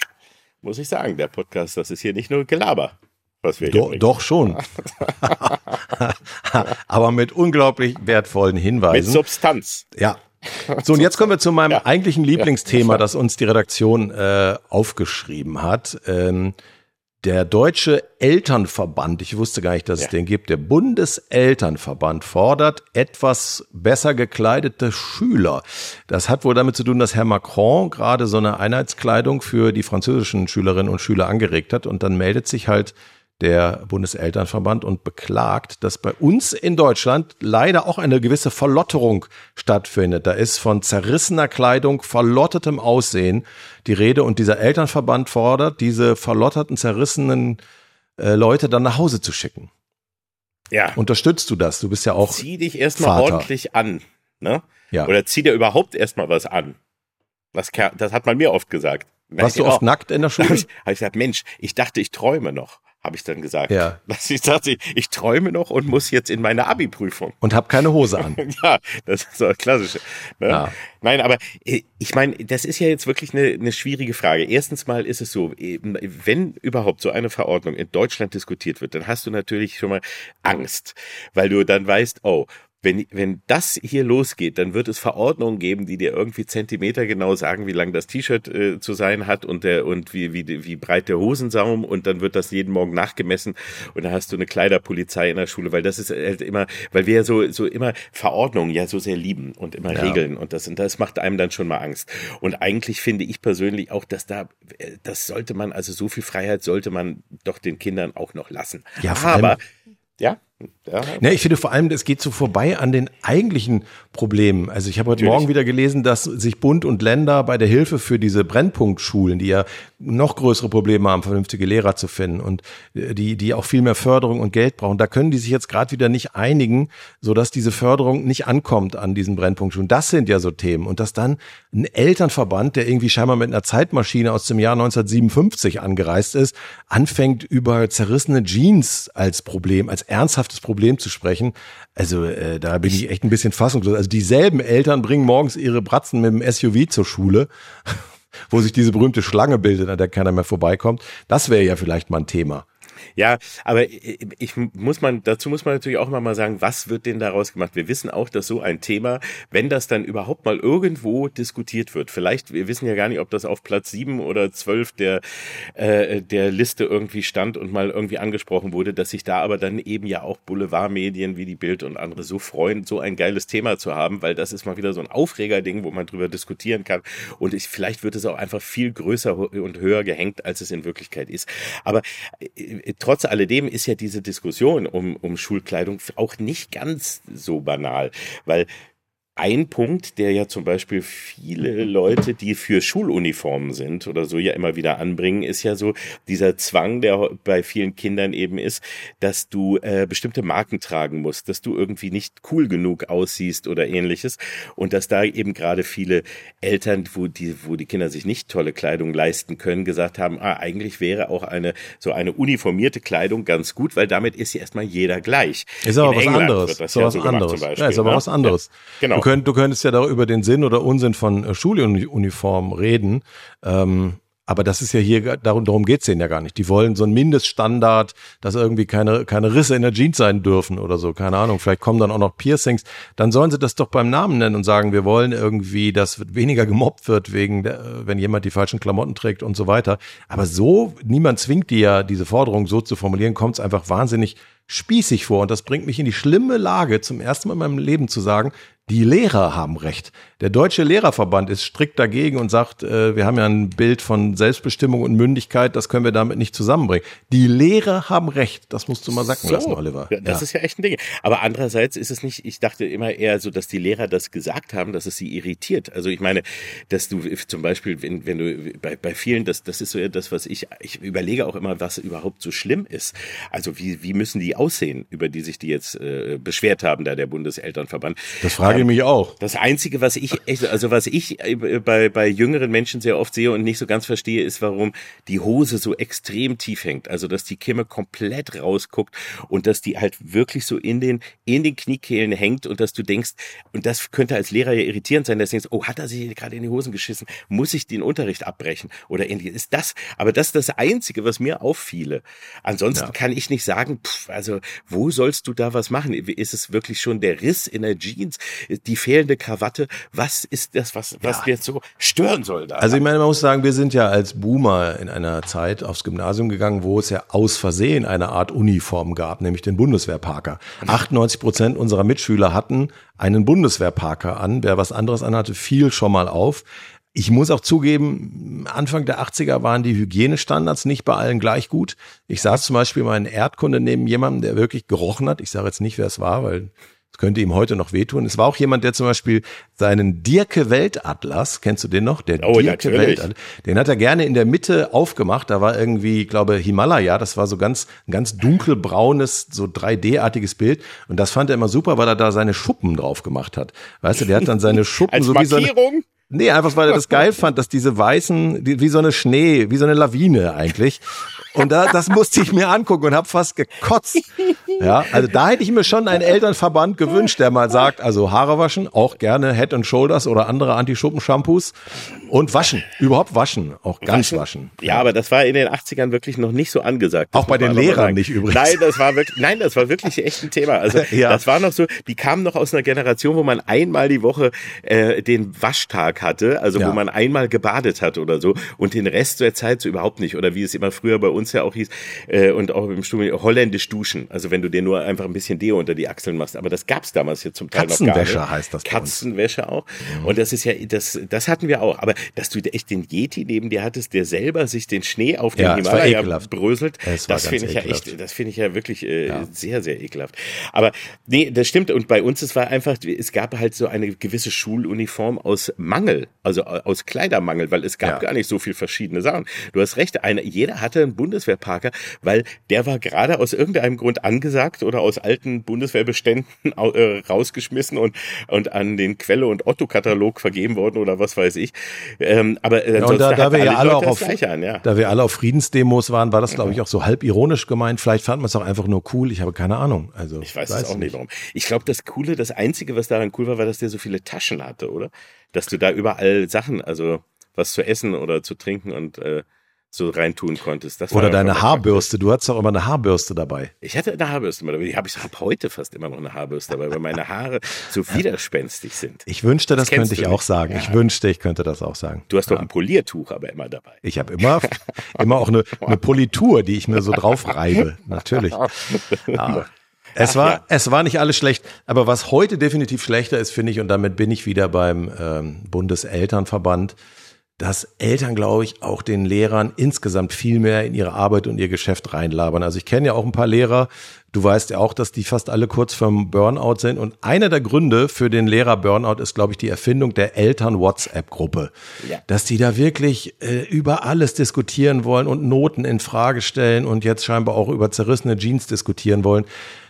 S3: muss ich sagen, der Podcast, das ist hier nicht nur Gelaber. Was wir
S2: Do, doch schon. *laughs* *laughs* Aber mit unglaublich wertvollen Hinweisen. Mit
S3: Substanz.
S2: Ja, so, und jetzt kommen wir zu meinem ja. eigentlichen Lieblingsthema, ja. das uns die Redaktion äh, aufgeschrieben hat. Ähm, der Deutsche Elternverband, ich wusste gar nicht, dass ja. es den gibt, der Bundeselternverband fordert etwas besser gekleidete Schüler. Das hat wohl damit zu tun, dass Herr Macron gerade so eine Einheitskleidung für die französischen Schülerinnen und Schüler angeregt hat und dann meldet sich halt der Bundeselternverband und beklagt, dass bei uns in Deutschland leider auch eine gewisse Verlotterung stattfindet. Da ist von zerrissener Kleidung, verlottetem Aussehen die Rede und dieser Elternverband fordert, diese verlotterten, zerrissenen äh, Leute dann nach Hause zu schicken. Ja. Unterstützt du das? Du bist ja auch.
S3: Zieh dich erstmal ordentlich an, ne? Ja. Oder zieh dir überhaupt erstmal was an. Das, das hat man mir oft gesagt.
S2: Warst du oft nackt in der *laughs* Schule? Habe
S3: ich, hab ich gesagt, Mensch, ich dachte, ich träume noch habe ich dann gesagt. Ja. *laughs* Ich dachte, ich träume noch und muss jetzt in meine Abi-Prüfung.
S2: Und habe keine Hose an. *laughs*
S3: ja, das ist so klassisch. Ne? Ja. Nein, aber äh, ich meine, das ist ja jetzt wirklich eine, eine schwierige Frage. Erstens mal ist es so, wenn überhaupt so eine Verordnung in Deutschland diskutiert wird, dann hast du natürlich schon mal Angst, weil du dann weißt, oh, wenn, wenn das hier losgeht, dann wird es Verordnungen geben, die dir irgendwie Zentimeter genau sagen, wie lang das T-Shirt äh, zu sein hat und der und wie, wie, wie breit der Hosensaum und dann wird das jeden Morgen nachgemessen und dann hast du eine Kleiderpolizei in der Schule, weil das ist halt immer, weil wir ja so, so immer Verordnungen ja so sehr lieben und immer ja. Regeln und das, und das macht einem dann schon mal Angst. Und eigentlich finde ich persönlich auch, dass da, äh, das sollte man, also so viel Freiheit sollte man doch den Kindern auch noch lassen.
S2: Ja, aber, ja. Ja. Ne, ich finde vor allem, es geht so vorbei an den eigentlichen Problemen. Also ich habe heute Natürlich. Morgen wieder gelesen, dass sich Bund und Länder bei der Hilfe für diese Brennpunktschulen, die ja noch größere Probleme haben, vernünftige Lehrer zu finden und äh, die, die auch viel mehr Förderung und Geld brauchen, da können die sich jetzt gerade wieder nicht einigen, sodass diese Förderung nicht ankommt an diesen Brennpunktschulen. Das sind ja so Themen. Und dass dann ein Elternverband, der irgendwie scheinbar mit einer Zeitmaschine aus dem Jahr 1957 angereist ist, anfängt über zerrissene Jeans als Problem, als ernsthaftes Problem zu sprechen. Also äh, da bin ich echt ein bisschen fassungslos. Also dieselben Eltern bringen morgens ihre Bratzen mit dem SUV zur Schule, *laughs* wo sich diese berühmte Schlange bildet, an der keiner mehr vorbeikommt. Das wäre ja vielleicht mal ein Thema.
S3: Ja, aber ich muss man, dazu muss man natürlich auch mal sagen, was wird denn daraus gemacht? Wir wissen auch, dass so ein Thema, wenn das dann überhaupt mal irgendwo diskutiert wird, vielleicht, wir wissen ja gar nicht, ob das auf Platz sieben oder zwölf der, äh, der Liste irgendwie stand und mal irgendwie angesprochen wurde, dass sich da aber dann eben ja auch Boulevardmedien wie die Bild und andere so freuen, so ein geiles Thema zu haben, weil das ist mal wieder so ein Aufregerding, wo man drüber diskutieren kann. Und ich, vielleicht wird es auch einfach viel größer und höher gehängt, als es in Wirklichkeit ist. Aber äh, trotz alledem ist ja diese Diskussion um, um Schulkleidung auch nicht ganz so banal, weil ein Punkt, der ja zum Beispiel viele Leute, die für Schuluniformen sind oder so ja immer wieder anbringen, ist ja so dieser Zwang, der bei vielen Kindern eben ist, dass du äh, bestimmte Marken tragen musst, dass du irgendwie nicht cool genug aussiehst oder ähnliches und dass da eben gerade viele Eltern, wo die, wo die Kinder sich nicht tolle Kleidung leisten können, gesagt haben, ah, eigentlich wäre auch eine so eine uniformierte Kleidung ganz gut, weil damit ist ja erstmal jeder gleich.
S2: Ist aber In was England anderes. Das ist ja was so anderes. Beispiel, ja, ist aber ne? was anderes. Ja, genau könnt, du könntest ja da über den Sinn oder Unsinn von äh, Schuluniformen reden. Ähm, aber das ist ja hier, darum, darum geht's denen ja gar nicht. Die wollen so einen Mindeststandard, dass irgendwie keine, keine Risse in der Jeans sein dürfen oder so. Keine Ahnung. Vielleicht kommen dann auch noch Piercings. Dann sollen sie das doch beim Namen nennen und sagen, wir wollen irgendwie, dass weniger gemobbt wird wegen, der, wenn jemand die falschen Klamotten trägt und so weiter. Aber so, niemand zwingt die ja, diese Forderung so zu formulieren, kommt es einfach wahnsinnig spießig vor. Und das bringt mich in die schlimme Lage, zum ersten Mal in meinem Leben zu sagen, die Lehrer haben Recht. Der Deutsche Lehrerverband ist strikt dagegen und sagt, äh, wir haben ja ein Bild von Selbstbestimmung und Mündigkeit, das können wir damit nicht zusammenbringen. Die Lehrer haben Recht. Das musst du mal sagen so, lassen, Oliver.
S3: Ja, das ja. ist ja echt ein Ding. Aber andererseits ist es nicht, ich dachte immer eher so, dass die Lehrer das gesagt haben, dass es sie irritiert. Also ich meine, dass du zum Beispiel, wenn, wenn du bei, bei vielen, das, das ist so das, was ich, ich überlege auch immer, was überhaupt so schlimm ist. Also wie, wie müssen die aussehen, über die sich die jetzt äh, beschwert haben, da der Bundeselternverband.
S2: Das frage frage mich auch.
S3: Das Einzige, was ich, also was ich äh, bei, bei jüngeren Menschen sehr oft sehe und nicht so ganz verstehe, ist, warum die Hose so extrem tief hängt. Also, dass die Kimme komplett rausguckt und dass die halt wirklich so in den, in den Kniekehlen hängt und dass du denkst, und das könnte als Lehrer ja irritierend sein, dass du denkst, oh, hat er sich gerade in die Hosen geschissen? Muss ich den Unterricht abbrechen? Oder ähnliches. Ist das, aber das ist das Einzige, was mir auffiele. Ansonsten ja. kann ich nicht sagen, pff, also, wo sollst du da was machen? Ist es wirklich schon der Riss in der Jeans? die fehlende Krawatte, was ist das, was, was ja. jetzt so stören soll da?
S2: Also ich meine, man muss sagen, wir sind ja als Boomer in einer Zeit aufs Gymnasium gegangen, wo es ja aus Versehen eine Art Uniform gab, nämlich den Bundeswehrparker. 98 Prozent unserer Mitschüler hatten einen Bundeswehrparker an. Wer was anderes anhatte, fiel schon mal auf. Ich muss auch zugeben, Anfang der 80er waren die Hygienestandards nicht bei allen gleich gut. Ich saß zum Beispiel mal in Erdkunde neben jemandem, der wirklich gerochen hat. Ich sage jetzt nicht, wer es war, weil das könnte ihm heute noch wehtun. Es war auch jemand, der zum Beispiel seinen Dirke Weltatlas, kennst du den noch? Der oh, Dirke Weltatlas, den hat er gerne in der Mitte aufgemacht. Da war irgendwie, glaube Himalaya, das war so ganz, ein ganz dunkelbraunes, so 3D-artiges Bild. Und das fand er immer super, weil er da seine Schuppen drauf gemacht hat. Weißt du, der hat dann seine *laughs* Schuppen
S3: Als so Markierung? wie so eine,
S2: Nee, einfach weil er das geil fand, dass diese weißen, die, wie so eine Schnee, wie so eine Lawine eigentlich. Und da, das musste ich mir angucken und habe fast gekotzt. Ja, also da hätte ich mir schon einen Elternverband gewünscht, der mal sagt, also Haare waschen, auch gerne Head and Shoulders oder andere Anti-Schuppen-Shampoos und waschen, überhaupt waschen, auch ganz waschen.
S3: Ja, aber das war in den 80ern wirklich noch nicht so angesagt.
S2: Auch bei den Lehrern nicht übrigens.
S3: Nein, das war wirklich, nein, das war wirklich echt ein Thema. Also *laughs* ja. das war noch so, die kamen noch aus einer Generation, wo man einmal die Woche äh, den Waschtag hatte, also ja. wo man einmal gebadet hat oder so und den Rest der Zeit so überhaupt nicht. Oder wie es immer früher bei uns ja auch hieß äh, und auch im Studium, holländisch duschen. Also wenn du dir nur einfach ein bisschen Deo unter die Achseln machst. Aber das gab's damals hier zum Teil noch gar nicht.
S2: Katzenwäsche heißt das.
S3: Katzenwäsche auch. Mhm. Und das ist ja, das, das hatten wir auch. Aber dass du echt den Yeti neben dir hattest, der selber sich den Schnee auf den ja, Himalaya bröselt, das finde ich ja echt, das finde ich ja wirklich äh, ja. sehr, sehr ekelhaft. Aber nee, das stimmt. Und bei uns, es war einfach, es gab halt so eine gewisse Schuluniform aus Mangel, also aus Kleidermangel, weil es gab ja. gar nicht so viel verschiedene Sachen. Du hast recht, eine, jeder hatte einen Bundeswehrparker, weil der war gerade aus irgendeinem Grund angesagt oder aus alten Bundeswehrbeständen äh, rausgeschmissen und, und an den Quelle- und Otto-Katalog vergeben worden oder was weiß ich. Ähm, aber
S2: ja, und da, da wir ja alle auch auf, an, ja. da wir alle auf Friedensdemos waren, war das glaube ich auch so halb ironisch gemeint. Vielleicht fand man es auch einfach nur cool. Ich habe keine Ahnung. Also
S3: ich weiß, weiß es auch nicht warum. Ich glaube, das Coole, das Einzige, was daran cool war, war, dass der so viele Taschen hatte, oder? Dass du da überall Sachen, also was zu essen oder zu trinken und äh, so reintun konntest.
S2: Das Oder deine Haarbürste. Du hattest auch immer eine Haarbürste dabei.
S3: Ich hatte eine Haarbürste immer dabei. Die habe ich hab heute fast immer noch eine Haarbürste dabei, weil meine Haare so widerspenstig sind.
S2: Ich wünschte, das, das könnte ich auch sagen. Ja. Ich wünschte, ich könnte das auch sagen.
S3: Du hast doch ein Poliertuch aber immer dabei.
S2: Ich habe immer, immer auch eine, eine Politur, die ich mir so drauf reibe. Natürlich. Ja. *laughs* Es war, ja. es war nicht alles schlecht, aber was heute definitiv schlechter ist, finde ich, und damit bin ich wieder beim ähm, Bundeselternverband, dass Eltern, glaube ich, auch den Lehrern insgesamt viel mehr in ihre Arbeit und ihr Geschäft reinlabern. Also ich kenne ja auch ein paar Lehrer, du weißt ja auch, dass die fast alle kurz vorm Burnout sind. Und einer der Gründe für den Lehrer-Burnout ist, glaube ich, die Erfindung der Eltern-WhatsApp-Gruppe. Ja. Dass die da wirklich äh, über alles diskutieren wollen und Noten in Frage stellen und jetzt scheinbar auch über zerrissene Jeans diskutieren wollen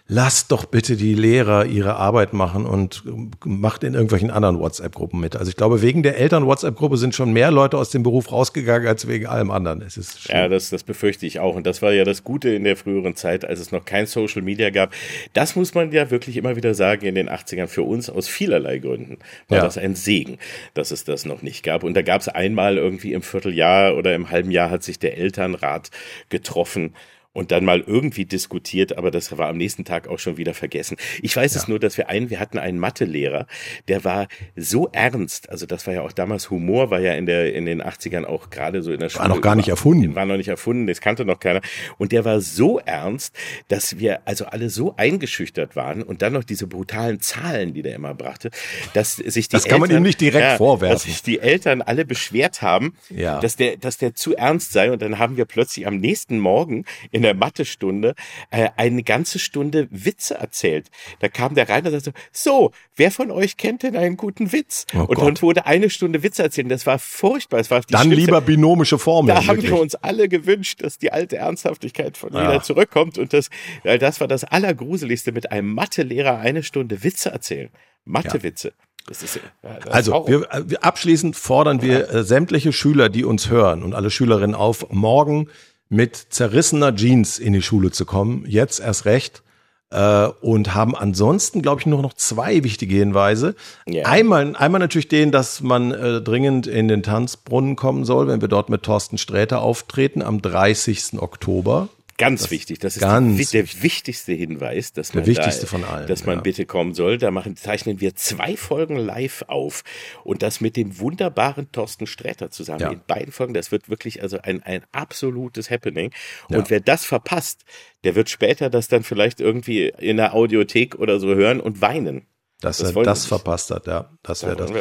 S2: lasst doch bitte die Lehrer ihre Arbeit machen und macht in irgendwelchen anderen WhatsApp-Gruppen mit. Also ich glaube, wegen der Eltern-WhatsApp-Gruppe sind schon mehr Leute aus dem Beruf rausgegangen als wegen allem anderen. Es ist
S3: schlimm. ja, das, das befürchte ich auch. Und das war ja das Gute in der früheren Zeit, als es noch kein Social Media gab. Das muss man ja wirklich immer wieder sagen in den 80ern für uns aus vielerlei Gründen. War ja. das ein Segen, dass es das noch nicht gab. Und da gab es einmal irgendwie im Vierteljahr oder im halben Jahr hat sich der Elternrat getroffen und dann mal irgendwie diskutiert, aber das war am nächsten Tag auch schon wieder vergessen. Ich weiß ja. es nur, dass wir einen, wir hatten einen Mathelehrer, der war so ernst, also das war ja auch damals Humor, war ja in der in den 80ern auch gerade so in der
S2: Schule. War noch gar nicht erfunden.
S3: War noch nicht erfunden, das kannte noch keiner. Und der war so ernst, dass wir also alle so eingeschüchtert waren und dann noch diese brutalen Zahlen, die der immer brachte, dass sich die
S2: Das kann
S3: Eltern,
S2: man ihm nicht direkt ja, vorwerfen. Dass
S3: sich die Eltern alle beschwert haben, ja. dass der dass der zu ernst sei und dann haben wir plötzlich am nächsten Morgen in der Mathestunde äh, eine ganze Stunde Witze erzählt. Da kam der rein und sagte, so, wer von euch kennt denn einen guten Witz? Oh und dann wurde eine Stunde Witze erzählt. Das war furchtbar. Es war
S2: dann Schlimmste. lieber binomische Formeln.
S3: Da haben wir uns alle gewünscht, dass die alte Ernsthaftigkeit von ja. wieder zurückkommt. Und das, das war das Allergruseligste, mit einem Mathelehrer eine Stunde Witze erzählen. Mathewitze. Ja.
S2: Ist, ja, also wir, äh, wir, abschließend fordern wir äh, sämtliche Schüler, die uns hören und alle Schülerinnen auf, morgen mit zerrissener Jeans in die Schule zu kommen, jetzt erst recht. Äh, und haben ansonsten, glaube ich, nur noch zwei wichtige Hinweise. Yeah. Einmal, einmal natürlich den, dass man äh, dringend in den Tanzbrunnen kommen soll, wenn wir dort mit Thorsten Sträter auftreten am 30. Oktober.
S3: Ganz das wichtig. Das ist die, der wichtigste Hinweis, dass
S2: der
S3: man,
S2: wichtigste
S3: da,
S2: von allen,
S3: dass man ja. bitte kommen soll. Da machen, zeichnen wir zwei Folgen live auf und das mit dem wunderbaren Thorsten Sträter zusammen ja. in beiden Folgen. Das wird wirklich also ein, ein absolutes Happening. Und ja. wer das verpasst, der wird später das dann vielleicht irgendwie in der Audiothek oder so hören und weinen.
S2: Dass das er das verpasst hat, ja. Das wäre das.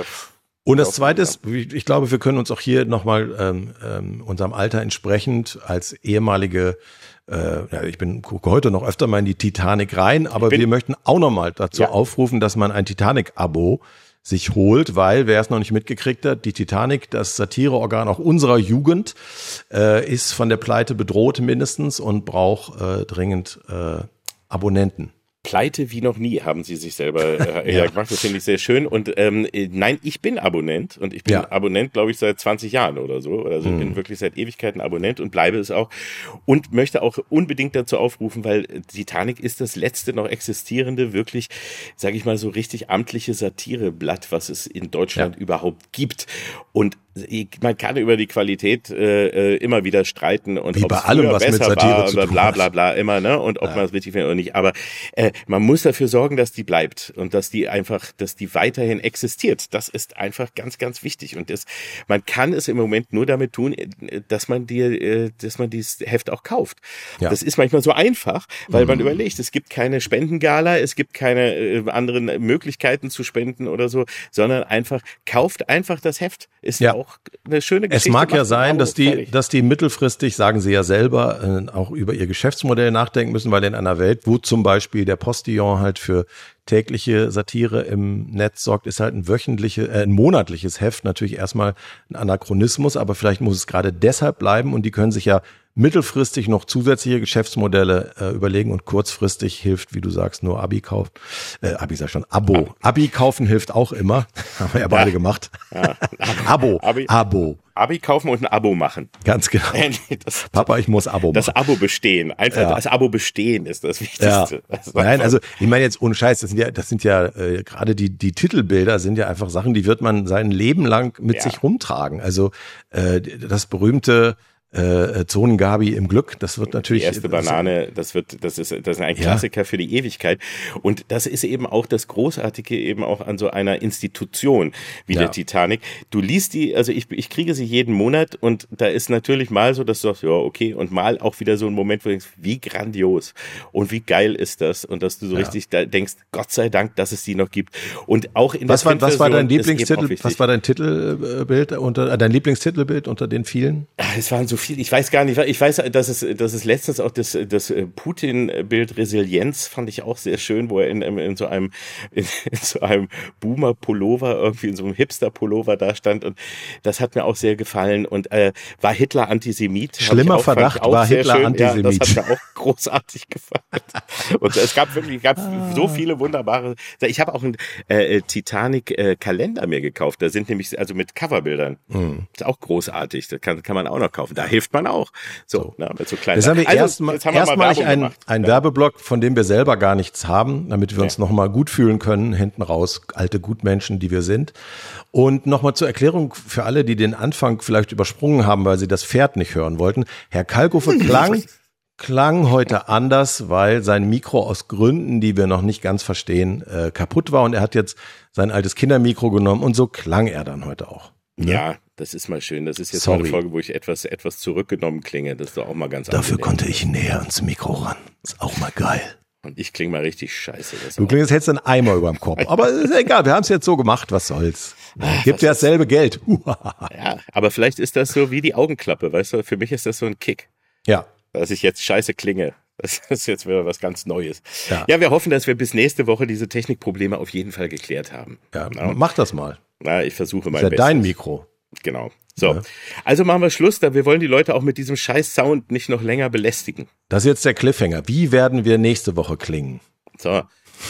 S2: Und das Zweite ist, ich glaube, wir können uns auch hier nochmal ähm, ähm, unserem Alter entsprechend als ehemalige äh, ja, ich bin gucke heute noch öfter mal in die Titanic rein, aber wir möchten auch nochmal dazu ja. aufrufen, dass man ein Titanic-Abo sich holt, weil, wer es noch nicht mitgekriegt hat, die Titanic, das Satireorgan auch unserer Jugend, äh, ist von der Pleite bedroht mindestens und braucht äh, dringend äh, Abonnenten.
S3: Pleite wie noch nie, haben sie sich selber äh, *laughs* ja. gemacht. Das finde ich sehr schön. Und ähm, äh, nein, ich bin Abonnent und ich bin ja. Abonnent, glaube ich, seit 20 Jahren oder so. Also hm. bin wirklich seit Ewigkeiten Abonnent und bleibe es auch. Und möchte auch unbedingt dazu aufrufen, weil Titanic ist das letzte noch existierende, wirklich, sage ich mal, so richtig amtliche Satireblatt, was es in Deutschland ja. überhaupt gibt. Und man kann über die Qualität äh, äh immer wieder streiten und
S2: ob es besser mit war
S3: oder bla bla bla immer, ne? Und ob ja. man es richtig findet oder nicht. Aber äh, man muss dafür sorgen, dass die bleibt und dass die einfach, dass die weiterhin existiert. Das ist einfach ganz, ganz wichtig. Und das, man kann es im Moment nur damit tun, äh, dass man dir, äh, dass man dieses Heft auch kauft. Ja. Das ist manchmal so einfach, weil mhm. man überlegt, es gibt keine Spendengala, es gibt keine äh, anderen Möglichkeiten zu spenden oder so, sondern einfach kauft einfach das Heft. Ist ja auch eine schöne
S2: Geschichte. Es mag ja sein, dass die, dass die mittelfristig, sagen sie ja selber, äh, auch über ihr Geschäftsmodell nachdenken müssen, weil in einer Welt, wo zum Beispiel der Postillon halt für tägliche Satire im Netz sorgt, ist halt ein wöchentliches, äh, ein monatliches Heft natürlich erstmal ein Anachronismus, aber vielleicht muss es gerade deshalb bleiben und die können sich ja mittelfristig noch zusätzliche Geschäftsmodelle äh, überlegen und kurzfristig hilft, wie du sagst, nur Abi kaufen. Äh, Abi sag schon, Abo. Abi kaufen hilft auch immer. *laughs* Haben wir ja beide ja. gemacht. Ja. *laughs* Abo.
S3: Abi.
S2: Abo.
S3: Abi kaufen und ein Abo machen.
S2: Ganz genau. *laughs* Das, Papa, ich muss Abo machen.
S3: Das Abo bestehen. Einfach ja. das Abo bestehen ist das Wichtigste.
S2: Ja. Nein, also ich meine jetzt ohne Scheiß, das sind ja, das sind ja äh, gerade die, die Titelbilder sind ja einfach Sachen, die wird man sein Leben lang mit ja. sich rumtragen. Also äh, das berühmte äh, Zonengabi im Glück. Das wird natürlich.
S3: Die erste Banane, das wird, das ist, das ist ein Klassiker ja. für die Ewigkeit. Und das ist eben auch das Großartige eben auch an so einer Institution wie ja. der Titanic. Du liest die, also ich, ich kriege sie jeden Monat und da ist natürlich mal so, dass du sagst, ja, okay, und mal auch wieder so ein Moment, wo du denkst, wie grandios und wie geil ist das? Und dass du so ja. richtig da denkst, Gott sei Dank, dass es die noch gibt. Und auch in
S2: was der war, Was war dein Lieblingstitel? Was war dein Titelbild unter, äh, dein Lieblingstitelbild unter den vielen?
S3: Es waren so viel, ich weiß gar nicht, ich weiß, dass es, dass es letztens auch das, das äh, Putin-Bild Resilienz fand ich auch sehr schön, wo er in, in so einem, in, in so einem Boomer-Pullover, irgendwie in so einem Hipster-Pullover da stand und das hat mir auch sehr gefallen und äh, war Hitler Antisemit.
S2: Schlimmer auch, Verdacht, war Hitler schön. Antisemit.
S3: Ja, das hat mir auch großartig gefallen. und es gab wirklich, gab so ah. viele wunderbare, ich habe auch einen äh, Titanic-Kalender äh, mir gekauft, da sind nämlich, also mit Coverbildern. Mhm. Ist auch großartig, das kann, kann man auch noch kaufen. Da hilft man auch. So, so. Na, mit so kleinen.
S2: Jetzt haben wir also, erstmalig erst einen, einen ja. Werbeblock, von dem wir selber gar nichts haben, damit wir ja. uns nochmal gut fühlen können, hinten raus, alte Gutmenschen, die wir sind. Und nochmal zur Erklärung für alle, die den Anfang vielleicht übersprungen haben, weil sie das Pferd nicht hören wollten. Herr Kalkofe *laughs* klang klang heute anders, weil sein Mikro aus Gründen, die wir noch nicht ganz verstehen, äh, kaputt war und er hat jetzt sein altes Kindermikro genommen und so klang er dann heute auch.
S3: Ne? Ja, das ist mal schön. Das ist jetzt Sorry. eine Folge, wo ich etwas, etwas zurückgenommen klinge. Das ist doch auch mal ganz
S2: Dafür angenehm. konnte ich näher ans Mikro ran. Ist auch mal geil.
S3: Und ich klinge mal richtig scheiße.
S2: du klingst jetzt ein Eimer über dem Kopf. *laughs* Aber ist egal, wir haben es jetzt so gemacht, was soll's. Gibt ja dasselbe Geld. *laughs*
S3: ja, aber vielleicht ist das so wie die Augenklappe, weißt du? Für mich ist das so ein Kick.
S2: Ja.
S3: Dass ich jetzt scheiße klinge. Das ist jetzt wieder was ganz Neues. Ja. ja, wir hoffen, dass wir bis nächste Woche diese Technikprobleme auf jeden Fall geklärt haben.
S2: Ja, ja. mach das mal.
S3: Na, ich versuche
S2: mal. Ist ja Bestes. dein Mikro.
S3: Genau. So. Ja. Also machen wir Schluss, da wir wollen die Leute auch mit diesem scheiß Sound nicht noch länger belästigen.
S2: Das ist jetzt der Cliffhanger. Wie werden wir nächste Woche klingen?
S3: So.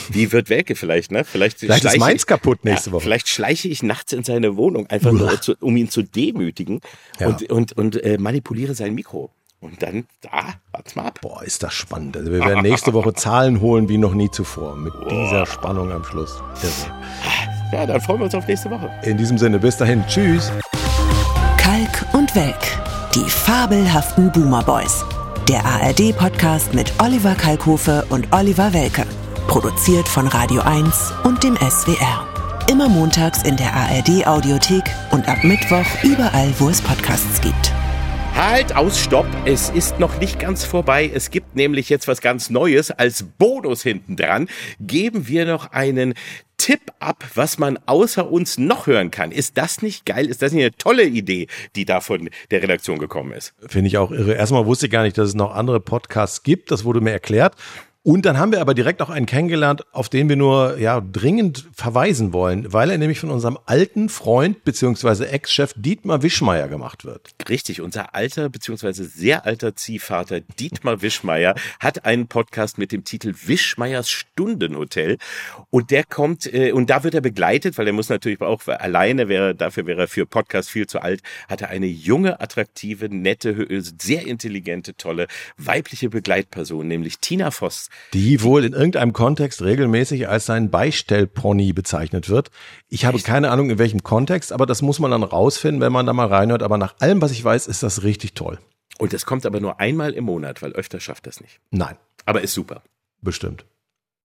S3: Wie wird Welke vielleicht, ne?
S2: Vielleicht, vielleicht ist meins kaputt nächste ja, Woche.
S3: Vielleicht schleiche ich nachts in seine Wohnung, einfach nur, zu, um ihn zu demütigen ja. und, und, und äh, manipuliere sein Mikro. Und dann, da, warte mal ab.
S2: Boah, ist das spannend. Also wir werden nächste Woche Zahlen holen wie noch nie zuvor. Mit Boah. dieser Spannung am Schluss. *laughs*
S3: Ja, dann freuen wir uns auf nächste Woche.
S2: In diesem Sinne, bis dahin. Tschüss.
S1: Kalk und Welk. Die fabelhaften Boomer Boys. Der ARD-Podcast mit Oliver Kalkofe und Oliver Welke. Produziert von Radio 1 und dem SWR. Immer montags in der ARD-Audiothek und ab Mittwoch überall, wo es Podcasts gibt.
S3: Halt aus, stopp. Es ist noch nicht ganz vorbei. Es gibt nämlich jetzt was ganz Neues. Als Bonus hinten dran geben wir noch einen Tipp ab, was man außer uns noch hören kann. Ist das nicht geil? Ist das nicht eine tolle Idee, die da von der Redaktion gekommen ist?
S2: Finde ich auch irre. Erstmal wusste ich gar nicht, dass es noch andere Podcasts gibt. Das wurde mir erklärt. Und dann haben wir aber direkt auch einen kennengelernt, auf den wir nur ja dringend verweisen wollen, weil er nämlich von unserem alten Freund beziehungsweise Ex-Chef Dietmar Wischmeier gemacht wird.
S3: Richtig, unser alter beziehungsweise sehr alter Ziehvater Dietmar Wischmeier hat einen Podcast mit dem Titel Wischmeiers Stundenhotel und der kommt äh, und da wird er begleitet, weil er muss natürlich auch alleine wäre, dafür wäre er für Podcast viel zu alt, hat er eine junge, attraktive, nette, sehr intelligente, tolle weibliche Begleitperson, nämlich Tina Voss.
S2: Die wohl in irgendeinem Kontext regelmäßig als sein Beistellpony bezeichnet wird. Ich habe Echt? keine Ahnung in welchem Kontext, aber das muss man dann rausfinden, wenn man da mal reinhört. Aber nach allem, was ich weiß, ist das richtig toll.
S3: Und das kommt aber nur einmal im Monat, weil öfter schafft das nicht.
S2: Nein.
S3: Aber ist super.
S2: Bestimmt.